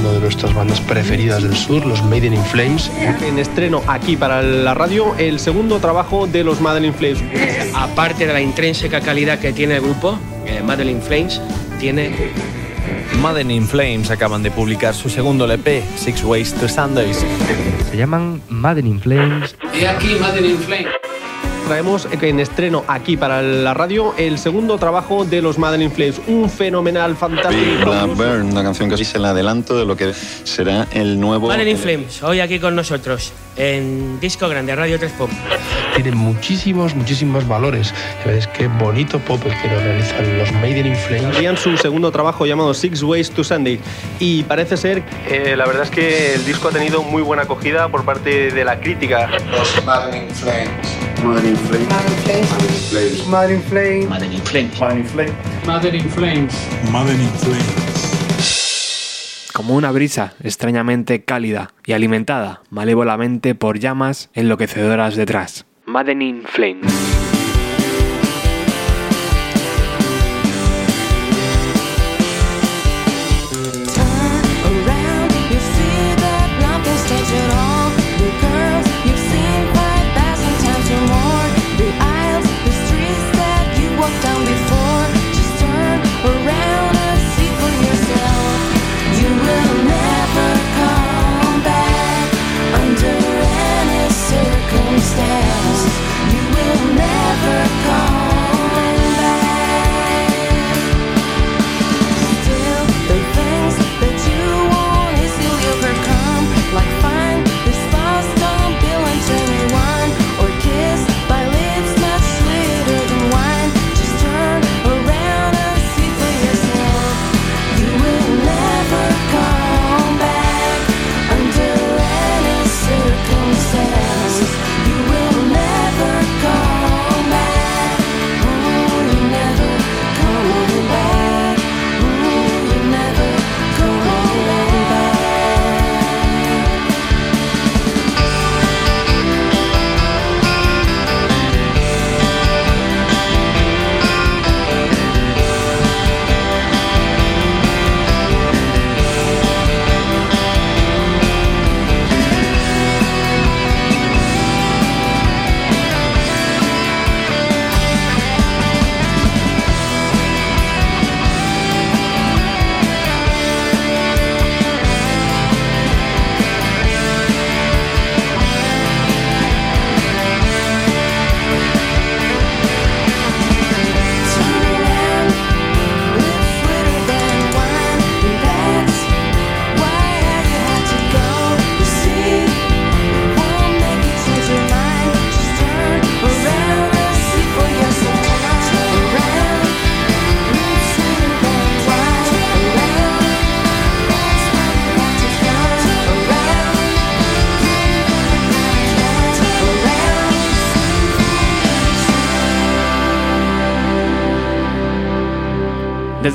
Una de nuestras bandas preferidas del sur, los Maiden in Flames. En estreno aquí para la radio, el segundo trabajo de los Madeline Flames. Aparte de la intrínseca calidad que tiene el grupo, eh, Madeline Flames tiene Madeline in Flames acaban de publicar su segundo LP, Six Ways to Sundays. Se llaman Madeline Flames. Y aquí Madeline Flames. Traemos en estreno aquí para la radio el segundo trabajo de los Madeline Flames, un fenomenal, fantástico. Blackburn, una canción que es el adelanto de lo que será el nuevo. Madeline Flames, hoy aquí con nosotros en Disco Grande, Radio 3 Pop. Tiene muchísimos, muchísimos valores. Ya ves qué bonito pop el que realizan los Maiden in Flames. Habían su segundo trabajo llamado Six Ways to Sunday y parece ser, eh, la verdad es que el disco ha tenido muy buena acogida por parte de la crítica. Los Madeline Flames. Madeline Flames. Madeline Flames. Madeline Flames. Madeline Flames. Madeline Flames. Madeline Flames. Como una brisa extrañamente cálida y alimentada malévolamente por llamas enloquecedoras detrás. Madeline Flames.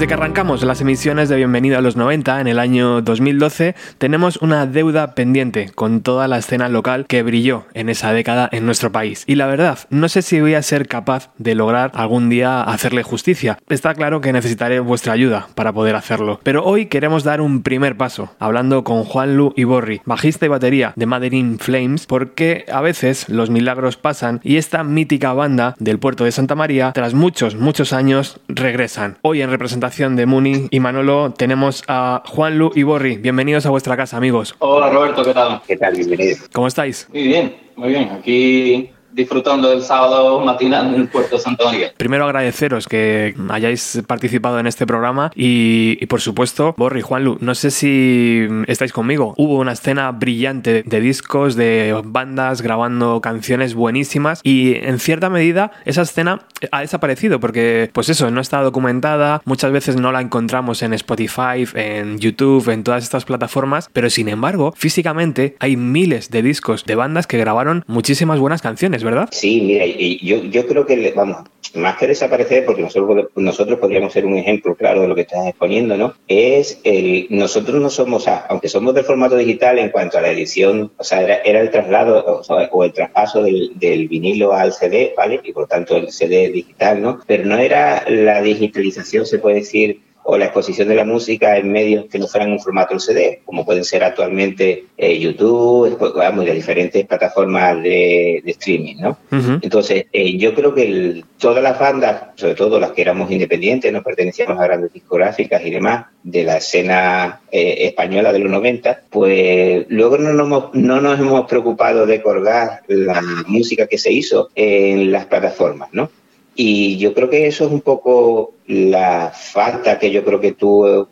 Desde que arrancamos las emisiones de Bienvenido a los 90 en el año 2012, tenemos una deuda pendiente con toda la escena local que brilló en esa década en nuestro país. Y la verdad, no sé si voy a ser capaz de lograr algún día hacerle justicia. Está claro que necesitaré vuestra ayuda para poder hacerlo. Pero hoy queremos dar un primer paso, hablando con Juan Lu Iborri, bajista y batería de Madeline Flames, porque a veces los milagros pasan y esta mítica banda del puerto de Santa María, tras muchos, muchos años, regresan. Hoy en representación de Muni y Manolo tenemos a Juan Lu y Borri. Bienvenidos a vuestra casa, amigos. Hola Roberto, ¿qué tal? ¿Qué tal? Bienvenido. ¿Cómo estáis? Muy bien, muy bien. Aquí disfrutando del sábado matinal en el puerto Santa María. Primero agradeceros que hayáis participado en este programa y, y por supuesto, Borri, Juanlu, no sé si estáis conmigo. Hubo una escena brillante de discos, de bandas grabando canciones buenísimas y en cierta medida esa escena ha desaparecido porque, pues eso, no está documentada, muchas veces no la encontramos en Spotify, en YouTube, en todas estas plataformas, pero sin embargo, físicamente hay miles de discos de bandas que grabaron muchísimas buenas canciones es verdad? Sí, mira, yo, yo creo que, vamos, más que desaparecer, porque nosotros, nosotros podríamos ser un ejemplo claro de lo que estás exponiendo, ¿no? Es el, nosotros no somos, aunque somos de formato digital en cuanto a la edición, o sea, era, el traslado o, el traspaso del, del, vinilo al CD, ¿vale? Y por tanto el CD digital, ¿no? Pero no era la digitalización, se puede decir, o la exposición de la música en medios que no fueran en formato CD, como pueden ser actualmente eh, YouTube, vamos, de diferentes plataformas de, streaming, ¿no? Entonces, eh, yo creo que todas las bandas, sobre todo las que éramos independientes, no pertenecíamos a grandes discográficas y demás, de la escena eh, española de los 90, pues luego no nos, no nos hemos preocupado de colgar la música que se hizo en las plataformas, ¿no? Y yo creo que eso es un poco la falta que yo creo que tú,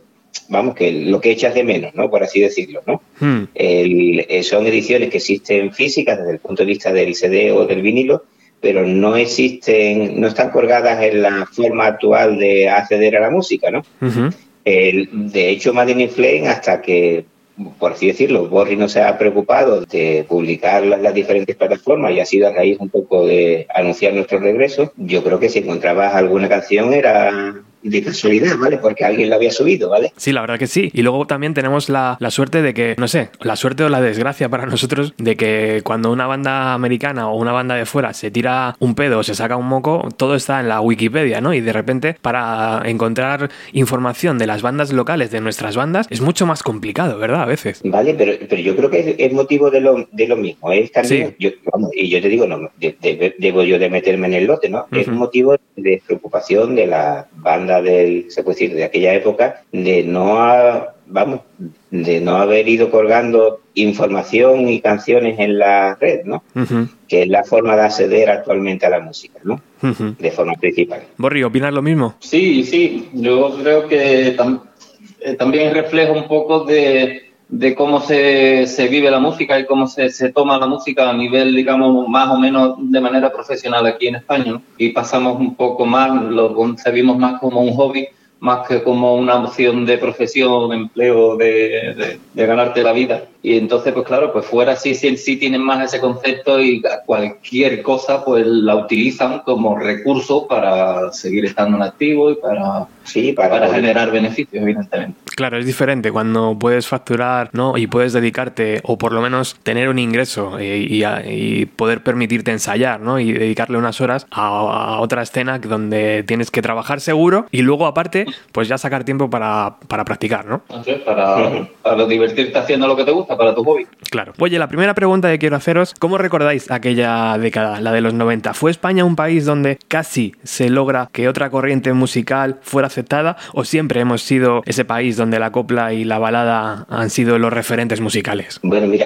vamos, que lo que echas de menos, ¿no? Por así decirlo, ¿no? Hmm. Eh, son ediciones que existen físicas desde el punto de vista del CD o del vinilo, pero no existen, no están colgadas en la forma actual de acceder a la música, ¿no? de hecho, Madden Flame, hasta que por así decirlo, Borri no se ha preocupado de publicar las, diferentes plataformas y ha sido a raíz un poco de anunciar nuestro regreso. Yo creo que si encontrabas alguna canción era de casualidad, ¿vale? Porque alguien lo había subido, ¿vale? Sí, la verdad que sí. Y luego también tenemos la, suerte de que, no sé, la suerte o la desgracia para nosotros de que cuando una banda americana o una banda de fuera se tira un pedo o se saca un moco, todo está en la Wikipedia, ¿no? Y de repente para encontrar información de las bandas locales de nuestras bandas es mucho más complicado, ¿verdad? A veces. Vale, pero, pero yo creo que es, motivo de lo, de lo mismo. Es también, yo, y yo te digo, no, debo yo de meterme en el lote, ¿no? Es motivo de preocupación de la banda del, se puede decir, de aquella época, de no, vamos, de no haber ido colgando información y canciones en la red, ¿no? Que es la forma de acceder actualmente a la música, ¿no? De forma principal. Borri, ¿opinas lo mismo? Sí, sí. Yo creo que eh, también refleja un poco de de cómo se, se, vive la música y cómo se, se, toma la música a nivel, digamos, más o menos de manera profesional aquí en España. Y pasamos un poco más, lo concebimos más como un hobby más que como una opción de profesión, de empleo, de, de, ganarte la vida. Y entonces, pues claro, pues fuera sí, sí, sí tienen más ese concepto y cualquier cosa pues la utilizan como recurso para seguir estando en activo y para, sí, para, generar beneficios, evidentemente. Claro, es diferente cuando puedes facturar ¿no? y puedes dedicarte o por lo menos tener un ingreso eh, y, y, poder permitirte ensayar ¿no? y dedicarle unas horas a, a otra escena donde tienes que trabajar seguro y luego aparte pues ya sacar tiempo para, para practicar, ¿no? para, para divertirte haciendo lo que te gusta, para tu hobby. Claro. Oye, la primera pregunta que quiero haceros, ¿cómo recordáis aquella década, la de los 90? ¿Fue España un país donde casi se logra que otra corriente musical fuera aceptada o siempre hemos sido ese país donde la copla y la balada han sido los referentes musicales? Bueno, mira,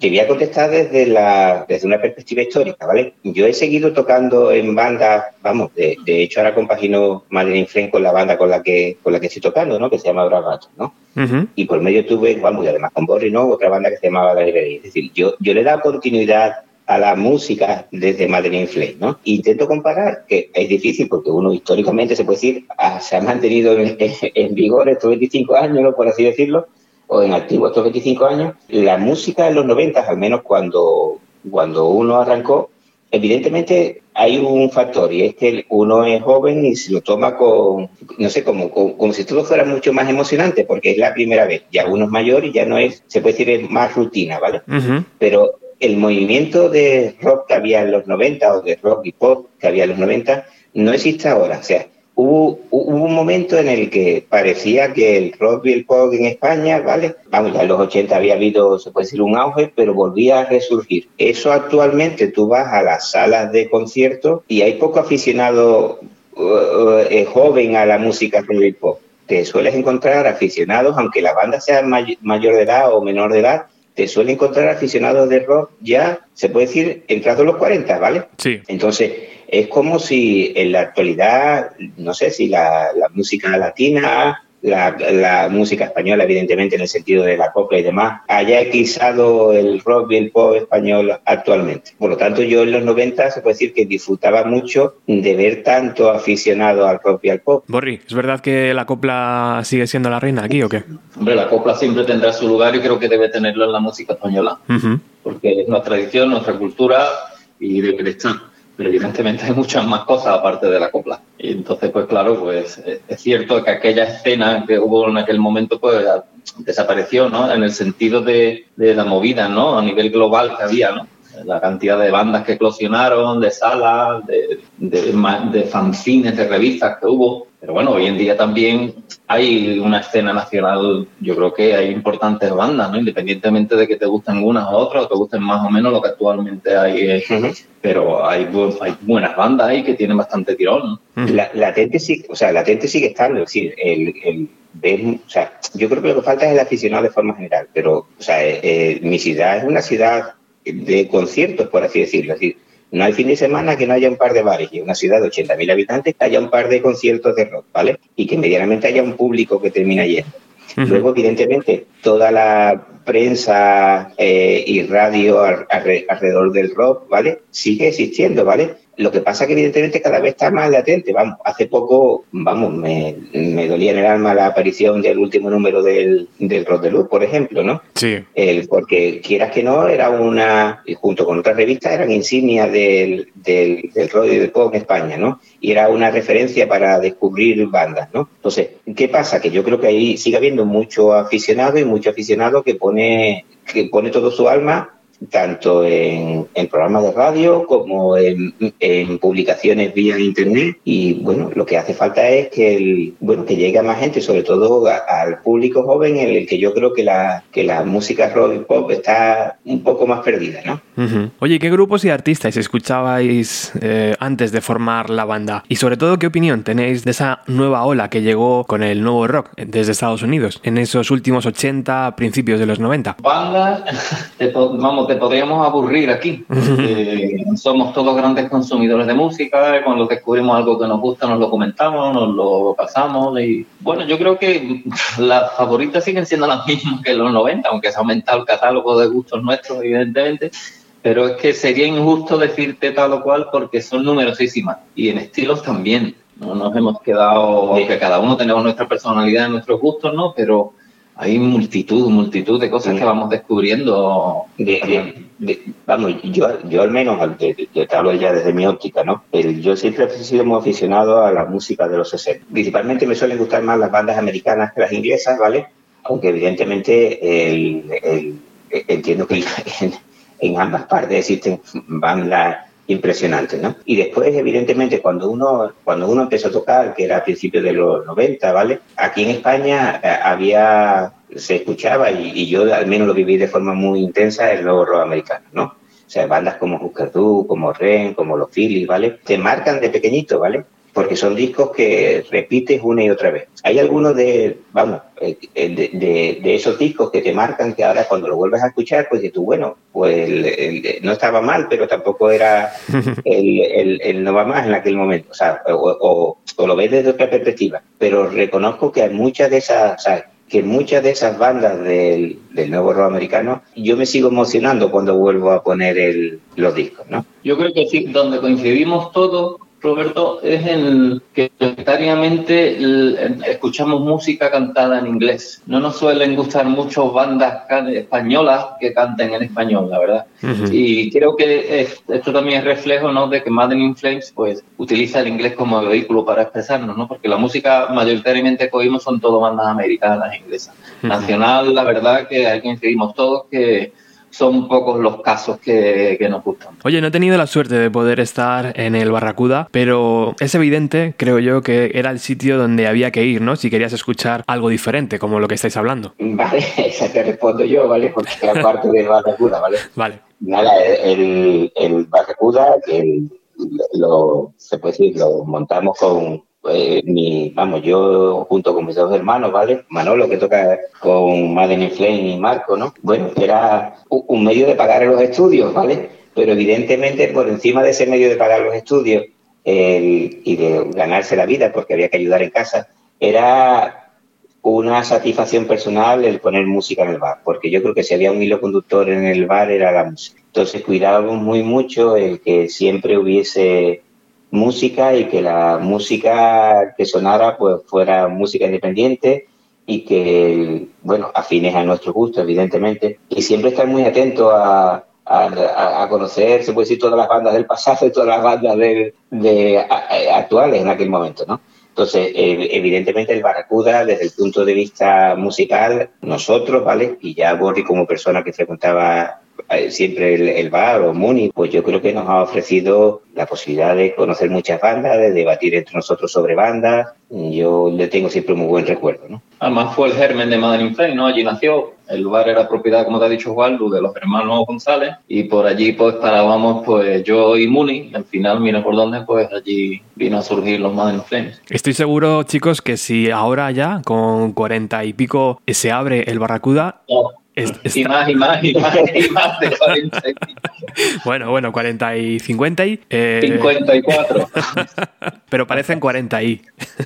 te voy a contestar desde, la, desde una perspectiva histórica, ¿vale? Yo he seguido tocando en bandas, vamos, de, hecho ahora compagino Madeleine Flame con la banda con la que con la que estoy tocando, ¿no? Que se llama Bravato, ¿no? Y por medio tuve, vamos, y además con Borri, ¿no? Otra banda que se llamaba La. Es decir, yo, yo le he dado continuidad a la música desde Madeleine Flame, ¿no? Intento comparar, que es difícil porque uno históricamente se puede decir, ah, se ha mantenido en, vigor estos 25 años, por así decirlo, o en activo estos 25 años, la música de los 90, al menos cuando, cuando uno arrancó, evidentemente hay un factor y es que uno es joven y se lo toma con, no sé, como, como, si todo fuera mucho más emocionante porque es la primera vez. Ya uno es mayor y ya no es, se puede decir, es más rutina, ¿vale? Pero el movimiento de rock que había en los 90 o de rock y pop que había en los 90 no existe ahora. O sea, Hubo, un momento en el que parecía que el rock y el pop en España, ¿vale? Vamos, ya en los 80 había habido, se puede decir, un auge, pero volvía a resurgir. Eso actualmente tú vas a las salas de conciertos y hay poco aficionado uh, eh, joven a la música rock y pop. Te sueles encontrar aficionados, aunque la banda sea mayor de edad o menor de edad, te suele encontrar aficionados de rock ya, se puede decir, entrados los 40, ¿vale? Sí. Entonces, es como si en la actualidad, no sé si la, música latina, la, música española, evidentemente, en el sentido de la copla y demás, haya eclipsado el rock y el pop español actualmente. Por lo tanto, yo en los 90 se puede decir que disfrutaba mucho de ver tanto aficionado al rock y al pop. Borri, ¿es verdad que la copla sigue siendo la reina aquí o qué? Hombre, la copla siempre tendrá su lugar y creo que debe tenerlo en la música española. Porque es nuestra tradición, nuestra cultura y debe de estar. Pero evidentemente hay muchas más cosas aparte de la copla. Y entonces, pues claro, pues es cierto que aquella escena que hubo en aquel momento, pues desapareció, ¿no? En el sentido de, de la movida, ¿no? A nivel global que había, ¿no? la cantidad de bandas que eclosionaron, de salas, de, de, de, fanzines, de revistas que hubo. Pero bueno, hoy en día también hay una escena nacional, yo creo que hay importantes bandas, ¿no? Independientemente de que te gusten unas u otras o te gusten más o menos lo que actualmente hay. Pero hay, hay, buenas bandas ahí que tienen bastante tirón. La, latente, sí, o sea, latente sigue estando, es decir, el, el o sea, yo creo que lo que falta es el aficionado de forma general, pero, o sea, eh, eh, mi ciudad es una ciudad de conciertos, por así decirlo. Es decir, no hay fin de semana que no haya un par de bares y una ciudad de 80.000 habitantes que haya un par de conciertos de rock, ¿vale? Y que medianamente haya un público que termina yendo. Luego, evidentemente, toda la prensa eh, y radio alrededor del rock, ¿vale? Sigue existiendo, ¿vale? Lo que pasa que evidentemente cada vez está más latente. Vamos, hace poco, vamos, me, dolía en el alma la aparición del último número del, del Rock de Luz, por ejemplo, ¿no? Sí. El, porque quieras que no, era una, junto con otras revistas, eran insignias del, del, del rock y del pop en España, ¿no? Y era una referencia para descubrir bandas, ¿no? Entonces, ¿qué pasa? Que yo creo que ahí sigue habiendo mucho aficionado y mucho aficionado que pone, que pone todo su alma tanto en, programas de radio como en, publicaciones vía internet y bueno lo que hace falta es que el, bueno que llegue a más gente sobre todo al público joven en el que yo creo que la que la música rock y pop está un poco más perdida ¿no? Oye ¿qué grupos y artistas escuchabais eh, antes de formar la banda? y sobre todo ¿qué opinión tenéis de esa nueva ola que llegó con el nuevo rock desde Estados Unidos en esos últimos 80 principios de los 90? Banda vamos te podríamos aburrir aquí. somos todos grandes consumidores de música, cuando descubrimos algo que nos gusta nos lo comentamos, nos lo pasamos y bueno, yo creo que las favoritas siguen siendo las mismas que los 90, aunque se ha aumentado el catálogo de gustos nuestros, evidentemente. Pero es que sería injusto decirte tal o cual porque son numerosísimas y en estilos también. No nos hemos quedado, aunque cada uno tenemos nuestra personalidad, nuestros gustos, ¿no? Pero hay multitud, multitud de cosas que vamos descubriendo. vamos, yo, yo al menos, te, te, hablo ya desde mi óptica, ¿no? yo siempre he sido muy aficionado a la música de los 60. Principalmente me suelen gustar más las bandas americanas que las inglesas, ¿vale? Aunque evidentemente el, entiendo que en, en ambas partes existen bandas impresionante, ¿no? Y después, evidentemente, cuando uno, cuando uno empezó a tocar, que era a principios de los 90, ¿vale? Aquí en España eh, había, se escuchaba, y, yo al menos lo viví de forma muy intensa, el nuevo rock americano, ¿no? O sea, bandas como Husker como Ren, como los Phillies, ¿vale? Te marcan de pequeñito, ¿vale? Porque son discos que repites una y otra vez. Hay algunos de, vamos, eh, de, de, esos discos que te marcan que ahora cuando lo vuelves a escuchar, pues dices tú, bueno, pues no estaba mal, pero tampoco era el, el, no va más en aquel momento, o sea, o, o, lo ves desde otra perspectiva. Pero reconozco que hay muchas de esas, o sea, que muchas de esas bandas del, del, nuevo rock americano, yo me sigo emocionando cuando vuelvo a poner el, los discos, ¿no? Yo creo que sí, donde coincidimos todos Roberto, es el que mayoritariamente escuchamos música cantada en inglés. No nos suelen gustar mucho bandas españolas que canten en español, la verdad. Y creo que esto también es reflejo ¿no? de que Madden in Flames pues, utiliza el inglés como vehículo para expresarnos, ¿no? porque la música mayoritariamente que oímos son todo bandas americanas, inglesas. Nacional, la verdad que hay que incidir todos que son pocos los casos que, nos gustan. Oye, no he tenido la suerte de poder estar en el Barracuda, pero es evidente, creo yo, que era el sitio donde había que ir, ¿no? Si querías escuchar algo diferente, como lo que estáis hablando. Vale, esa te respondo yo, ¿vale? Porque era parte del Barracuda, ¿vale? Vale. Nada, el, el Barracuda, que lo, se puede decir, lo montamos con pues, mi, vamos, yo junto con mis dos hermanos, ¿vale? Manolo, que toca con Madeleine Flame y Marco, ¿no? Bueno, era un medio de pagar los estudios, ¿vale? Pero evidentemente por encima de ese medio de pagar los estudios y de ganarse la vida, porque había que ayudar en casa, era una satisfacción personal el poner música en el bar, porque yo creo que si había un hilo conductor en el bar era la música. Entonces cuidábamos muy mucho el que siempre hubiese música y que la música que sonara pues fuera música independiente y que, bueno, afines a nuestro gusto, evidentemente, y siempre estar muy atento a, a, conocer, se puede decir, todas las bandas del pasado y todas las bandas de, actuales en aquel momento, ¿no? Entonces, evidentemente el Barracuda, desde el punto de vista musical, nosotros, ¿vale? Y ya Borri como persona que frecuentaba eh, siempre el, bar o Muni, pues yo creo que nos ha ofrecido la posibilidad de conocer muchas bandas, de debatir entre nosotros sobre bandas. Yo le tengo siempre un muy buen recuerdo, ¿no? Además fue el germen de Madrid Flame, ¿no? Allí nació. El bar era propiedad, como te ha dicho Juan, de los hermanos González. Y por allí pues parábamos pues yo y Muni. al final, mira por dónde, pues allí vino a surgir los Madden Flames. Estoy seguro, chicos, que si ahora ya, con cuarenta y pico, se abre el Barracuda, y más, y más, y más, y más de 40. bueno, bueno, 40 y 50 y... Eh... 54. Pero parecen 40 y...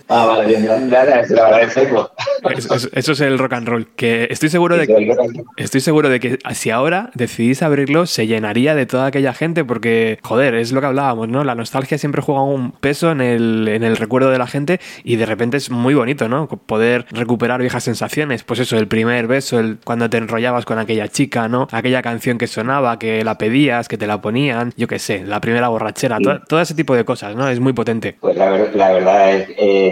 ah, vale, bien, nada, es eso, eso, es el rock and roll. Que estoy seguro de que, estoy seguro de que si ahora decidís abrirlo, se llenaría de toda aquella gente porque, joder, es lo que hablábamos, ¿no? La nostalgia siempre juega un peso en el, en el recuerdo de la gente y de repente es muy bonito, ¿no? Poder recuperar viejas sensaciones. Pues eso, el primer beso, el, cuando te enrollas con aquella chica, ¿no? Aquella canción que sonaba, que la pedías, que te la ponían, yo qué sé, la primera borrachera, todo, ese tipo de cosas, ¿no? Es muy potente. Pues la, verdad es,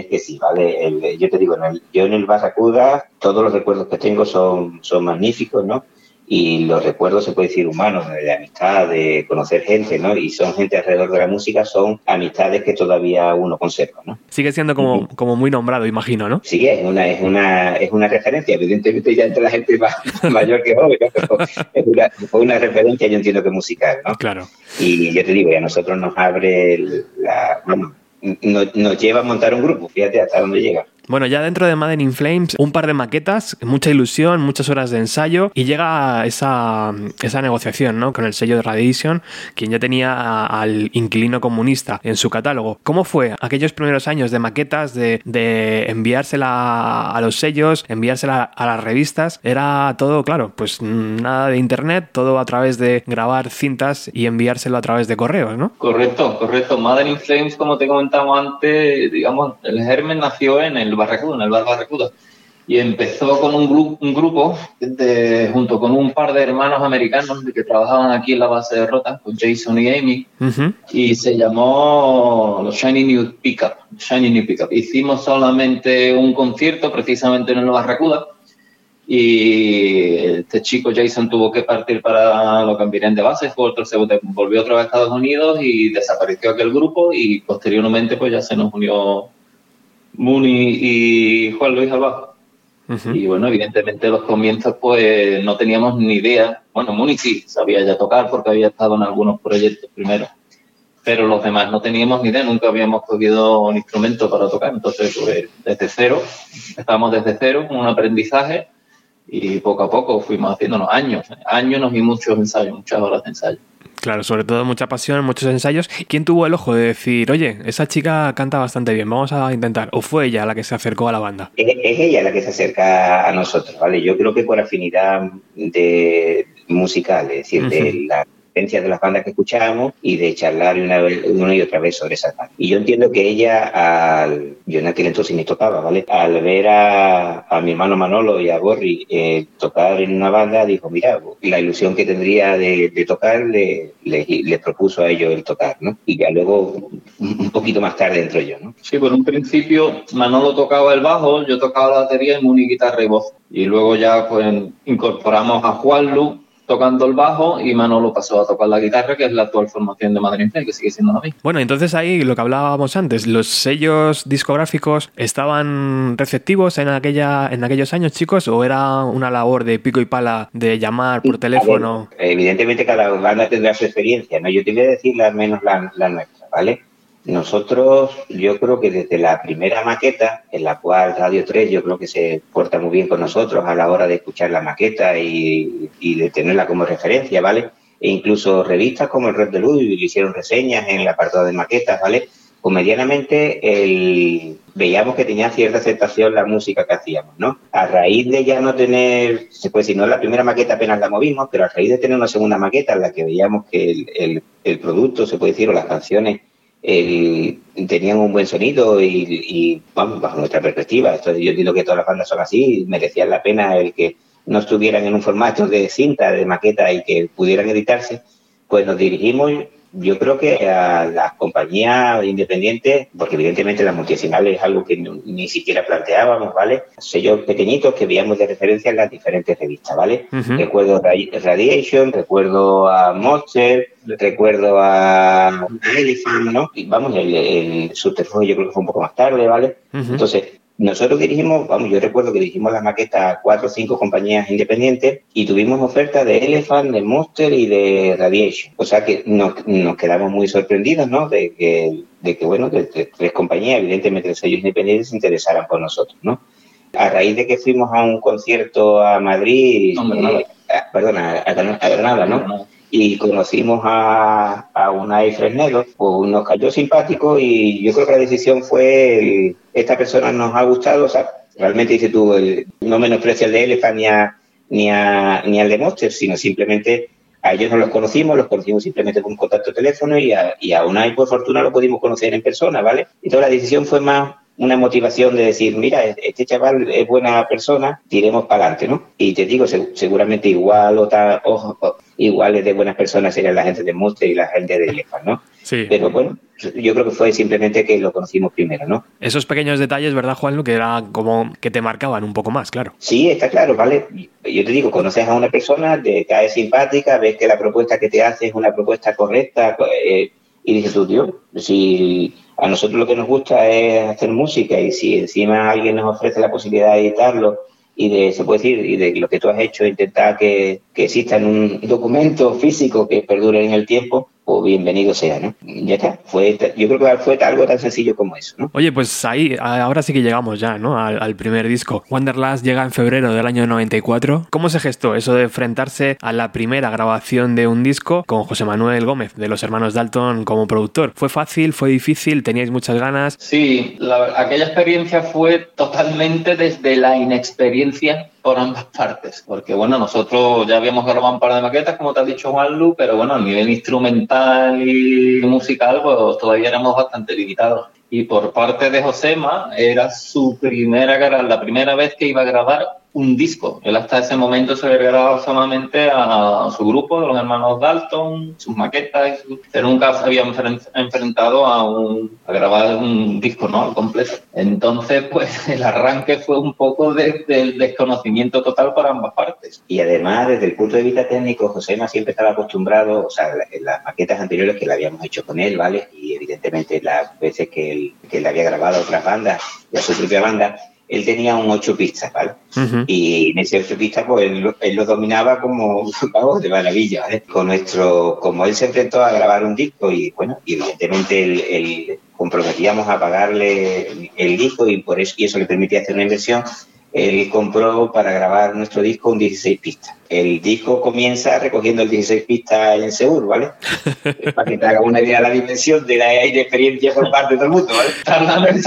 que sí, ¿vale? yo te digo, yo en el Barracuda, todos los recuerdos que tengo son, son magníficos, ¿no? Y los recuerdos, se puede decir, humanos, de amistad, de conocer gente, ¿no? Y son gente alrededor de la música, son amistades que todavía uno conserva, ¿no? Sigue siendo como, como muy nombrado, imagino, ¿no? Sí, es una, es una, es una referencia, evidentemente ya entre la gente mayor que joven, es una, una referencia, yo entiendo que musical, ¿no? Claro. Y yo te digo, ya a nosotros nos abre la, bueno, nos lleva a montar un grupo, fíjate hasta dónde llega. Bueno, ya dentro de Madden in Flames, un par de maquetas, mucha ilusión, muchas horas de ensayo y llega esa, esa negociación ¿no? con el sello de Radiation, quien ya tenía al inquilino comunista en su catálogo. ¿Cómo fue aquellos primeros años de maquetas, de, de enviársela a los sellos, enviársela a las revistas? Era todo, claro, pues nada de internet, todo a través de grabar cintas y enviárselo a través de correos, ¿no? Correcto, correcto. Madden in Flames, como te comentaba antes, digamos, el germen nació en el Barracuda, en el bar Barracuda. Y empezó con un, grupo, un grupo de, junto con un par de hermanos americanos que trabajaban aquí en la base de Rota, con Jason y Amy, y se llamó los Shiny New Pickup. Shiny New Pickup. Hicimos solamente un concierto precisamente en el Barracuda y este chico Jason tuvo que partir para lo cambiarían de base, fue otro, se volvió otra vez a Estados Unidos y desapareció aquel grupo y posteriormente pues ya se nos unió Muni y Juan Luis Albajo. Y bueno, evidentemente los comienzos pues no teníamos ni idea. Bueno, Muni sí sabía ya tocar porque había estado en algunos proyectos primero. Pero los demás no teníamos ni idea, nunca habíamos cogido un instrumento para tocar. Entonces, pues desde cero, estábamos desde cero con un aprendizaje y poco a poco fuimos haciéndonos años, años y muchos ensayos, muchas horas de ensayo. Claro, sobre todo mucha pasión, muchos ensayos. ¿Quién tuvo el ojo de decir, oye, esa chica canta bastante bien, vamos a intentar? ¿O fue ella la que se acercó a la banda? Es, ella la que se acerca a nosotros, ¿vale? Yo creo que por afinidad de musical, es decir, de la de las bandas que escuchábamos y de charlar una, una y otra vez sobre esas bandas. Y yo entiendo que ella, al, yo en aquel entonces ni tocaba, ¿vale? Al ver a, a mi hermano Manolo y a Borri eh, tocar en una banda, dijo, mira, la ilusión que tendría de, de tocar le, le, propuso a ellos el tocar, ¿no? Y ya luego, un poquito más tarde entró yo, ¿no? Sí, por un principio Manolo tocaba el bajo, yo tocaba la batería y Muni guitarra y voz. Y luego ya pues incorporamos a Juan Lu tocando el bajo y Manolo pasó a tocar la guitarra, que es la actual formación de Madrid Play, que sigue siendo la misma. Bueno, entonces ahí lo que hablábamos antes, los sellos discográficos estaban receptivos en aquella en aquellos años, chicos, o era una labor de pico y pala de llamar por teléfono. evidentemente cada banda tendrá su experiencia, ¿no? Yo te voy a decir al menos la, la nuestra, ¿vale? Nosotros, yo creo que desde la primera maqueta, en la cual Radio 3 yo creo que se porta muy bien con nosotros a la hora de escuchar la maqueta y, de tenerla como referencia, ¿vale? E incluso revistas como el Red de Luz hicieron reseñas en el apartado de maquetas, ¿vale? Pues medianamente el, veíamos que tenía cierta aceptación la música que hacíamos, ¿no? A raíz de ya no tener, puede decir, no la primera maqueta apenas la movimos, pero a raíz de tener una segunda maqueta en la que veíamos que el, el, el producto, se puede decir, o las canciones tenían un buen sonido y, vamos, bajo nuestra perspectiva, esto, yo entiendo que todas las bandas son así, merecían la pena el que no estuvieran en un formato de cinta, de maqueta y que pudieran editarse, pues nos dirigimos yo creo que a las compañías independientes, porque evidentemente la multinacional es algo que ni siquiera planteábamos, ¿vale? Sellos pequeñitos que veíamos de referencia en las diferentes revistas, ¿vale? Recuerdo Radiation, recuerdo a Monster, recuerdo a Elephant, ¿no? Y vamos, el, el subterfugio yo creo que fue un poco más tarde, ¿vale? Entonces, nosotros dirigimos, vamos, yo recuerdo que dirigimos la maqueta a cuatro o cinco compañías independientes y tuvimos ofertas de Elephant, de Monster y de Radiation. O sea que nos, quedamos muy sorprendidos, ¿no? De que, de que bueno, de, tres compañías, evidentemente tres sellos independientes, se interesaran por nosotros, ¿no? A raíz de que fuimos a un concierto a Madrid, eh, perdón, a, a, Granada, ¿no? Y conocimos a, a Unai Fresnedo, pues nos cayó simpático y yo creo que la decisión fue, esta persona nos ha gustado, o sea, realmente dice tú, no menosprecia el de Elephant ni, a, ni, a, ni al de Monster, sino simplemente a ellos no los conocimos, los conocimos simplemente con un contacto de teléfono y a, y a Unai por fortuna lo pudimos conocer en persona, ¿vale? Entonces la decisión fue más una motivación de decir, mira, este chaval es buena persona, tiremos para adelante, ¿no? Y te digo, seguramente igual o, o, iguales de buenas personas serían la gente de Monster y la gente de Elephant, ¿no? Sí. Pero bueno, yo creo que fue simplemente que lo conocimos primero, ¿no? Esos pequeños detalles, ¿verdad, Juan? Lo que era como que te marcaban un poco más, claro. Sí, está claro, ¿vale? Yo te digo, conoces a una persona, te cae simpática, ves que la propuesta que te hace es una propuesta correcta eh, y dices tú, tío, si a nosotros lo que nos gusta es hacer música y si encima alguien nos ofrece la posibilidad de editarlo y de, se puede decir, y de lo que tú has hecho, intentar que, que exista en un documento físico que perdure en el tiempo, pues bienvenido sea, ¿no? Ya está. Fue, yo creo que fue algo tan sencillo como eso, ¿no? Oye, pues ahí, ahora sí que llegamos ya, ¿no? Al, primer disco. Wanderlust llega en febrero del año 94. ¿Cómo se gestó eso de enfrentarse a la primera grabación de un disco con José Manuel Gómez, de los hermanos Dalton, como productor? ¿Fue fácil? ¿Fue difícil? ¿Teníais muchas ganas? Sí, aquella experiencia fue totalmente desde la inexperiencia por ambas partes, porque bueno, nosotros ya habíamos grabado un par de maquetas, como te ha dicho Juanlu, pero bueno, a nivel instrumental y musical, pues todavía éramos bastante limitados. Y por parte de Josema, era su primera, la primera vez que iba a grabar un disco. Él hasta ese momento se había grabado solamente a, su grupo, de los hermanos Dalton, sus maquetas, pero nunca se había enfrentado a, un, a grabar un disco ¿no? completo. Entonces, pues el arranque fue un poco del desconocimiento total para ambas partes. Y además, desde el punto de vista técnico, Josema siempre estaba acostumbrado, o sea, en las maquetas anteriores que le habíamos hecho con él, ¿vale? Y evidentemente las veces que él, que él había grabado a otras bandas y a su propia banda, él tenía un ocho pistas, ¿vale? Y en ese ocho pistas, pues él, lo dominaba como de maravilla, ¿vale? Con nuestro, como él se enfrentó a grabar un disco y bueno, y evidentemente él, comprometíamos a pagarle el disco y por eso, y eso le permitía hacer una inversión, él compró para grabar nuestro disco un 16 pistas el disco comienza recogiendo el 16 pistas en Seúl, ¿vale? Para que te haga una idea de la dimensión de la experiencia por parte de todo el mundo, ¿vale? Tardando en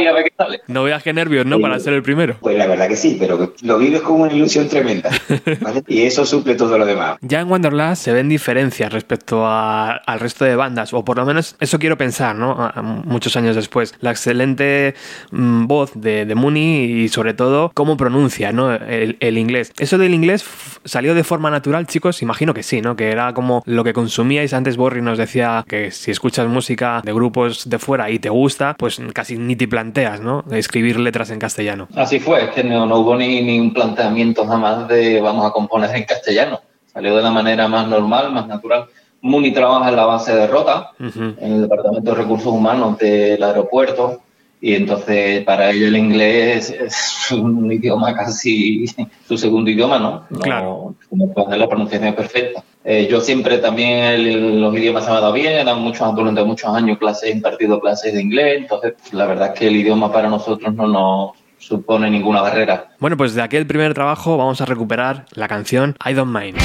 y a ver qué sale. No veas qué nervios, ¿no? Para ser el primero. Pues la verdad que sí, pero lo vives como una ilusión tremenda, ¿vale? Y eso suple todo lo demás. Ya en Wanderlust se ven diferencias respecto al resto de bandas, o por lo menos eso quiero pensar, ¿no? Muchos años después. La excelente mm, voz de, de Mooney y sobre todo cómo pronuncia, ¿no? El, el inglés. Eso del inglés salió de forma natural, chicos? Imagino que sí, ¿no? Que era como lo que consumíais. Antes Borri nos decía que si escuchas música de grupos de fuera y te gusta, pues casi ni te planteas, ¿no? Escribir letras en castellano. Así fue, es que no, hubo ni, un planteamiento jamás de vamos a componer en castellano. Salió de la manera más normal, más natural. Muni trabaja en la base de Rota, en el Departamento de Recursos Humanos del aeropuerto y entonces para ella el inglés es un idioma casi su segundo idioma, ¿no? claro. Como hacer la pronunciación perfecta. Eh, yo siempre también los idiomas se me han dado bien, eran muchos, durante muchos años clases, he impartido clases de inglés, entonces la verdad es que el idioma para nosotros no nos supone ninguna barrera. Bueno, pues de aquel primer trabajo vamos a recuperar la canción I Don't Mind.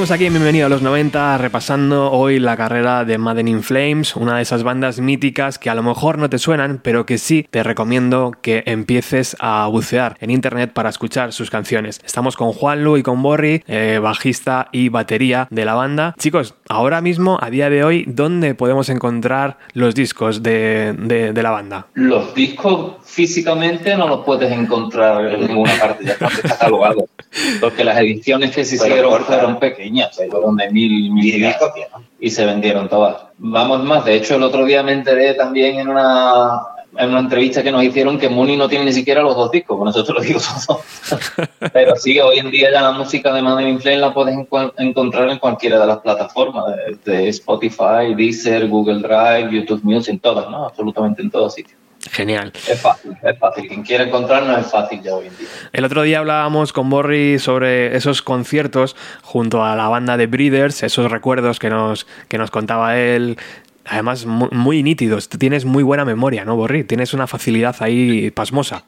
Seguimos aquí en Bienvenido a los 90 repasando hoy la carrera de Madden in Flames, una de esas bandas míticas que a lo mejor no te suenan, pero que sí te recomiendo que empieces a bucear en internet para escuchar sus canciones. Estamos con Juanlu y con Borri, eh, bajista y batería de la banda. Chicos, ahora mismo, a día de hoy, ¿dónde podemos encontrar los discos de, de la banda? Los discos físicamente no los puedes encontrar en ninguna parte, ya están catalogados. Porque las ediciones que se hicieron fueron pequeñas, fueron de mil, mil, mil copias, y se vendieron todas. Vamos más, de hecho el otro día me enteré también en una, en una entrevista que nos hicieron que Mooney no tiene ni siquiera los dos discos, bueno, eso te lo digo todo. Pero sí, hoy en día ya la música de Madden Flame la puedes encontrar en cualquiera de las plataformas, de, Spotify, Deezer, Google Drive, YouTube Music, en todas, ¿no? Absolutamente en todos sitios. Genial. Es fácil, es fácil. Quien quiera encontrarnos es fácil ya hoy en día. El otro día hablábamos con Borri sobre esos conciertos junto a la banda de Breeders, esos recuerdos que nos, que nos contaba él. Además, muy, muy nítidos. Tienes muy buena memoria, ¿no, Borri? Tienes una facilidad ahí pasmosa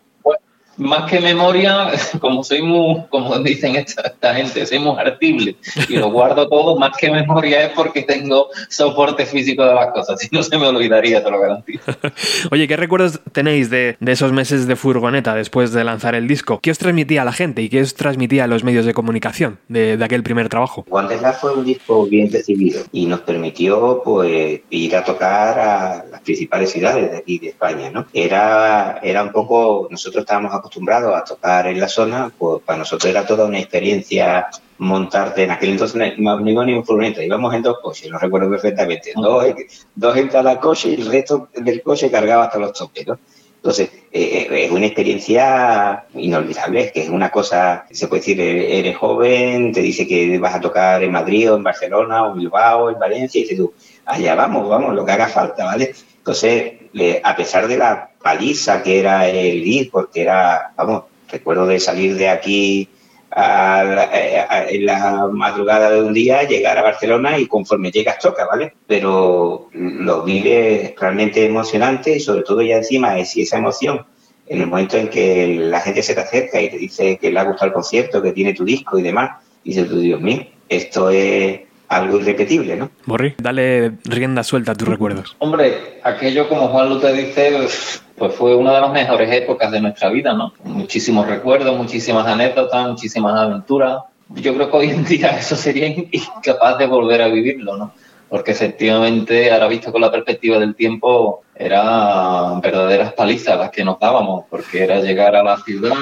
más que memoria, como soy muy, como dicen esta, gente, soy muy artible y lo guardo todo, más que memoria es porque tengo soporte físico de las cosas, si no se me olvidaría, te lo garantizo. Oye, ¿qué recuerdos tenéis de, esos meses de furgoneta después de lanzar el disco? ¿Qué os transmitía a la gente y qué os transmitía a los medios de comunicación de, aquel primer trabajo? Wonderland fue un disco bien recibido y nos permitió pues ir a tocar a las principales ciudades de aquí de España, ¿no? Era, era un poco, nosotros estábamos acostumbrados a tocar en la zona, pues para nosotros era toda una experiencia montarte. En aquel entonces no, iba ni un furgoneta, íbamos en dos coches, lo recuerdo perfectamente. Dos, dos en cada coche y el resto del coche cargaba hasta los topes, ¿no? Entonces, eh, eh, es una experiencia inolvidable, que es una cosa, se puede decir, eres joven, te dice que vas a tocar en Madrid o en Barcelona o en Bilbao, en Valencia, y dices tú, allá vamos, vamos, lo que haga falta, ¿vale? Entonces, a pesar de la paliza que era el ir, porque era, vamos, recuerdo de salir de aquí en la madrugada de un día, llegar a Barcelona y conforme llegas toca, ¿vale? Pero lo vives realmente emocionante y sobre todo ya encima es esa emoción en el momento en que la gente se te acerca y te dice que le ha gustado el concierto, que tiene tu disco y demás, dices tú, Dios mío, esto es algo irrepetible, ¿no? Borri, dale rienda suelta a tus recuerdos. Hombre, aquello como Juan Lu te dice, pues fue una de las mejores épocas de nuestra vida, ¿no? Muchísimos recuerdos, muchísimas anécdotas, muchísimas aventuras. Yo creo que hoy en día eso sería incapaz de volver a vivirlo, ¿no? Porque efectivamente, ahora visto con la perspectiva del tiempo, eran verdaderas palizas las que nos dábamos, porque era llegar a la ciudad,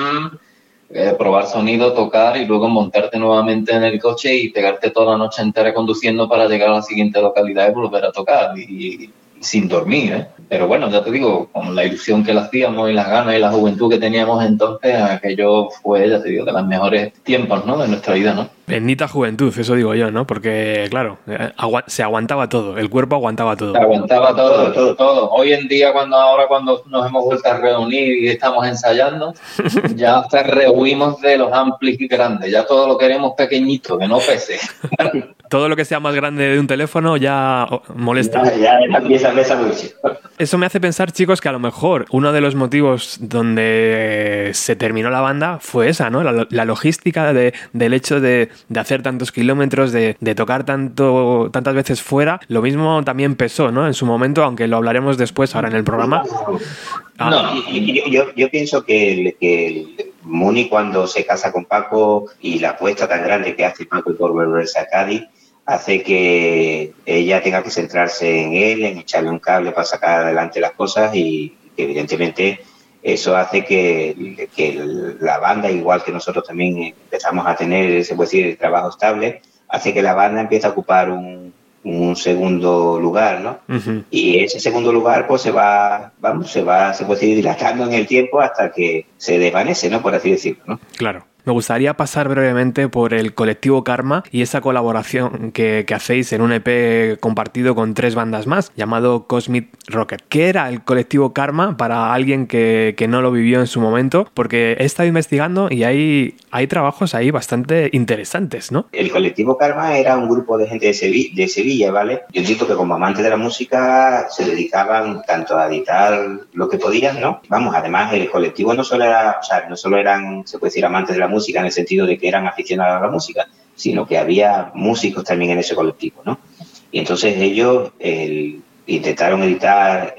eh, probar sonido, tocar y luego montarte nuevamente en el coche y pegarte toda la noche entera conduciendo para llegar a la siguiente localidad y volver a tocar. Y, sin dormir, ¿eh? Pero bueno, ya te digo, con la ilusión que la hacíamos y las ganas y la juventud que teníamos entonces, aquello fue, ya te digo, de los mejores tiempos, ¿no? De nuestra vida, ¿no? Bendita juventud, eso digo yo, ¿no? Porque, claro, eh, se aguantaba todo, el cuerpo aguantaba todo. Se aguantaba todo, todo, todo. Hoy en día, cuando ahora cuando nos hemos vuelto a reunir y estamos ensayando, ya te rehuimos de los amplis y grandes, ya todo lo queremos pequeñito, que no pese. todo lo que sea más grande de un teléfono ya molesta. Ya, ya empieza, mucho. Eso me hace pensar, chicos, que a lo mejor uno de los motivos donde se terminó la banda fue esa, ¿no? La, logística del hecho de, de hacer tantos kilómetros, de, tocar tanto, tantas veces fuera, lo mismo también pesó, ¿no? En su momento, aunque lo hablaremos después ahora en el programa. Ah. No, yo, yo, pienso que, que Muni cuando se casa con Paco y la apuesta tan grande que hace Paco por volverse a Cádiz, hace que ella tenga que centrarse en él, en echarle un cable para sacar adelante las cosas y que evidentemente eso hace que, la banda, igual que nosotros también empezamos a tener, se puede decir, el trabajo estable, hace que la banda empiece a ocupar un, segundo lugar, ¿no? Y ese segundo lugar, pues se va, vamos, se va, se puede decir, dilatando en el tiempo hasta que se desvanece, ¿no? Por así decirlo, ¿no? Claro. Me gustaría pasar brevemente por el colectivo Karma y esa colaboración que, hacéis en un EP compartido con tres bandas más, llamado Cosmic Rocket. ¿Qué era el colectivo Karma para alguien que, no lo vivió en su momento? Porque he estado investigando y hay, hay trabajos ahí bastante interesantes, ¿no? El colectivo Karma era un grupo de gente de, Sevilla, de Sevilla ¿vale? Yo entiendo que como amantes de la música se dedicaban tanto a editar lo que podían, ¿no? Vamos, además el colectivo no solo era, o sea, no solo eran, se puede decir, amantes de la música en el sentido de que eran aficionados a la música, sino que había músicos también en ese colectivo, ¿no? Y entonces ellos intentaron editar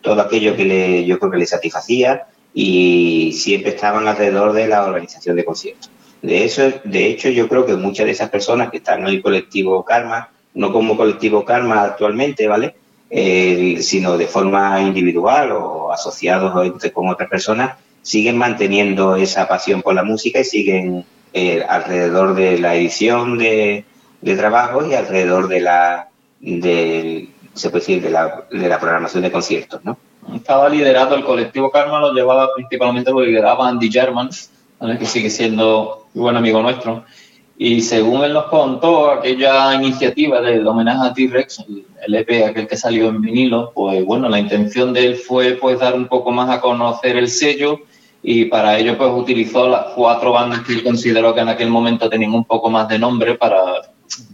todo aquello que le, yo creo que les satisfacía y siempre estaban alrededor de la organización de conciertos. De, eso, de hecho, yo creo que muchas de esas personas que están en el colectivo Karma, no como colectivo Karma actualmente, ¿vale? sino de forma individual o asociados con otras personas, siguen manteniendo esa pasión por la música y siguen eh, alrededor de la edición de, de trabajos y alrededor de la, de, se puede decir, de la, de la programación de conciertos, ¿no? Estaba liderado, el colectivo Karma lo llevaba principalmente, lo lideraba Andy German, que sigue siendo un buen amigo nuestro. Y según él nos contó, aquella iniciativa del homenaje a T-Rex, el EP aquel que salió en vinilo, pues bueno, la intención de él fue pues dar un poco más a conocer el sello y para ello pues utilizó las cuatro bandas que él consideró que en aquel momento tenían un poco más de nombre para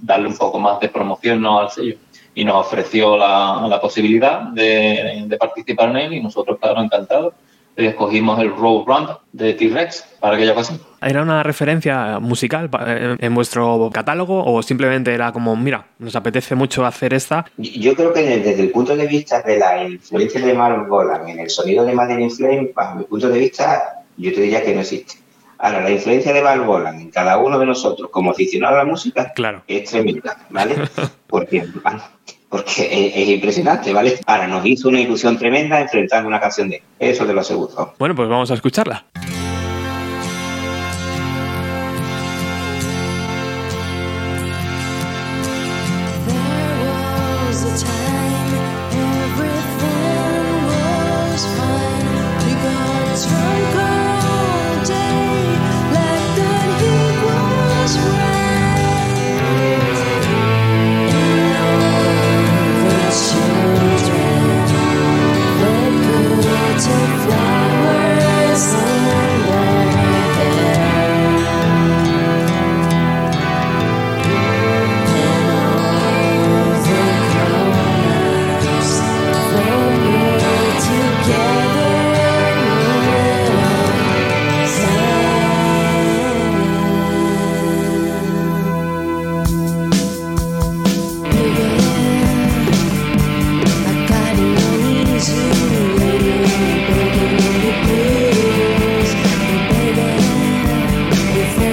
darle un poco más de promoción ¿no? al sello y nos ofreció la, la posibilidad de, de, participar en él y nosotros, claro, encantados. Escogimos el Road Run de T-Rex para aquella ocasión. ¿Era una referencia musical en vuestro catálogo o simplemente era como, mira, nos apetece mucho hacer esta? Yo creo que desde el punto de vista de la influencia de Mark Bolan en el sonido de Mad in Flame, bajo mi punto de vista, yo te diría que no existe. Ahora, la influencia de Val Bolan en cada uno de nosotros como aficionado a la música claro. es tremenda, ¿vale? Porque, porque es, impresionante, ¿vale? Ahora, nos hizo una ilusión tremenda enfrentar una canción de eso, te lo aseguro. Bueno, pues vamos a escucharla.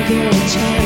get a chance.